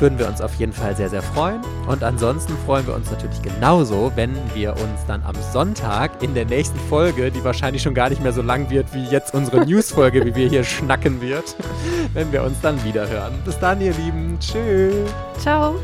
würden wir uns auf jeden Fall sehr, sehr freuen. Und ansonsten freuen wir uns natürlich genauso, wenn wir uns dann am Sonntag in der nächsten Folge, die wahrscheinlich schon gar nicht mehr so lang wird wie jetzt unsere <laughs> News-Folge, wie wir hier schnacken wird, <laughs> wenn wir uns dann wieder hören. Bis dann, ihr Lieben. Tschüss. Ciao.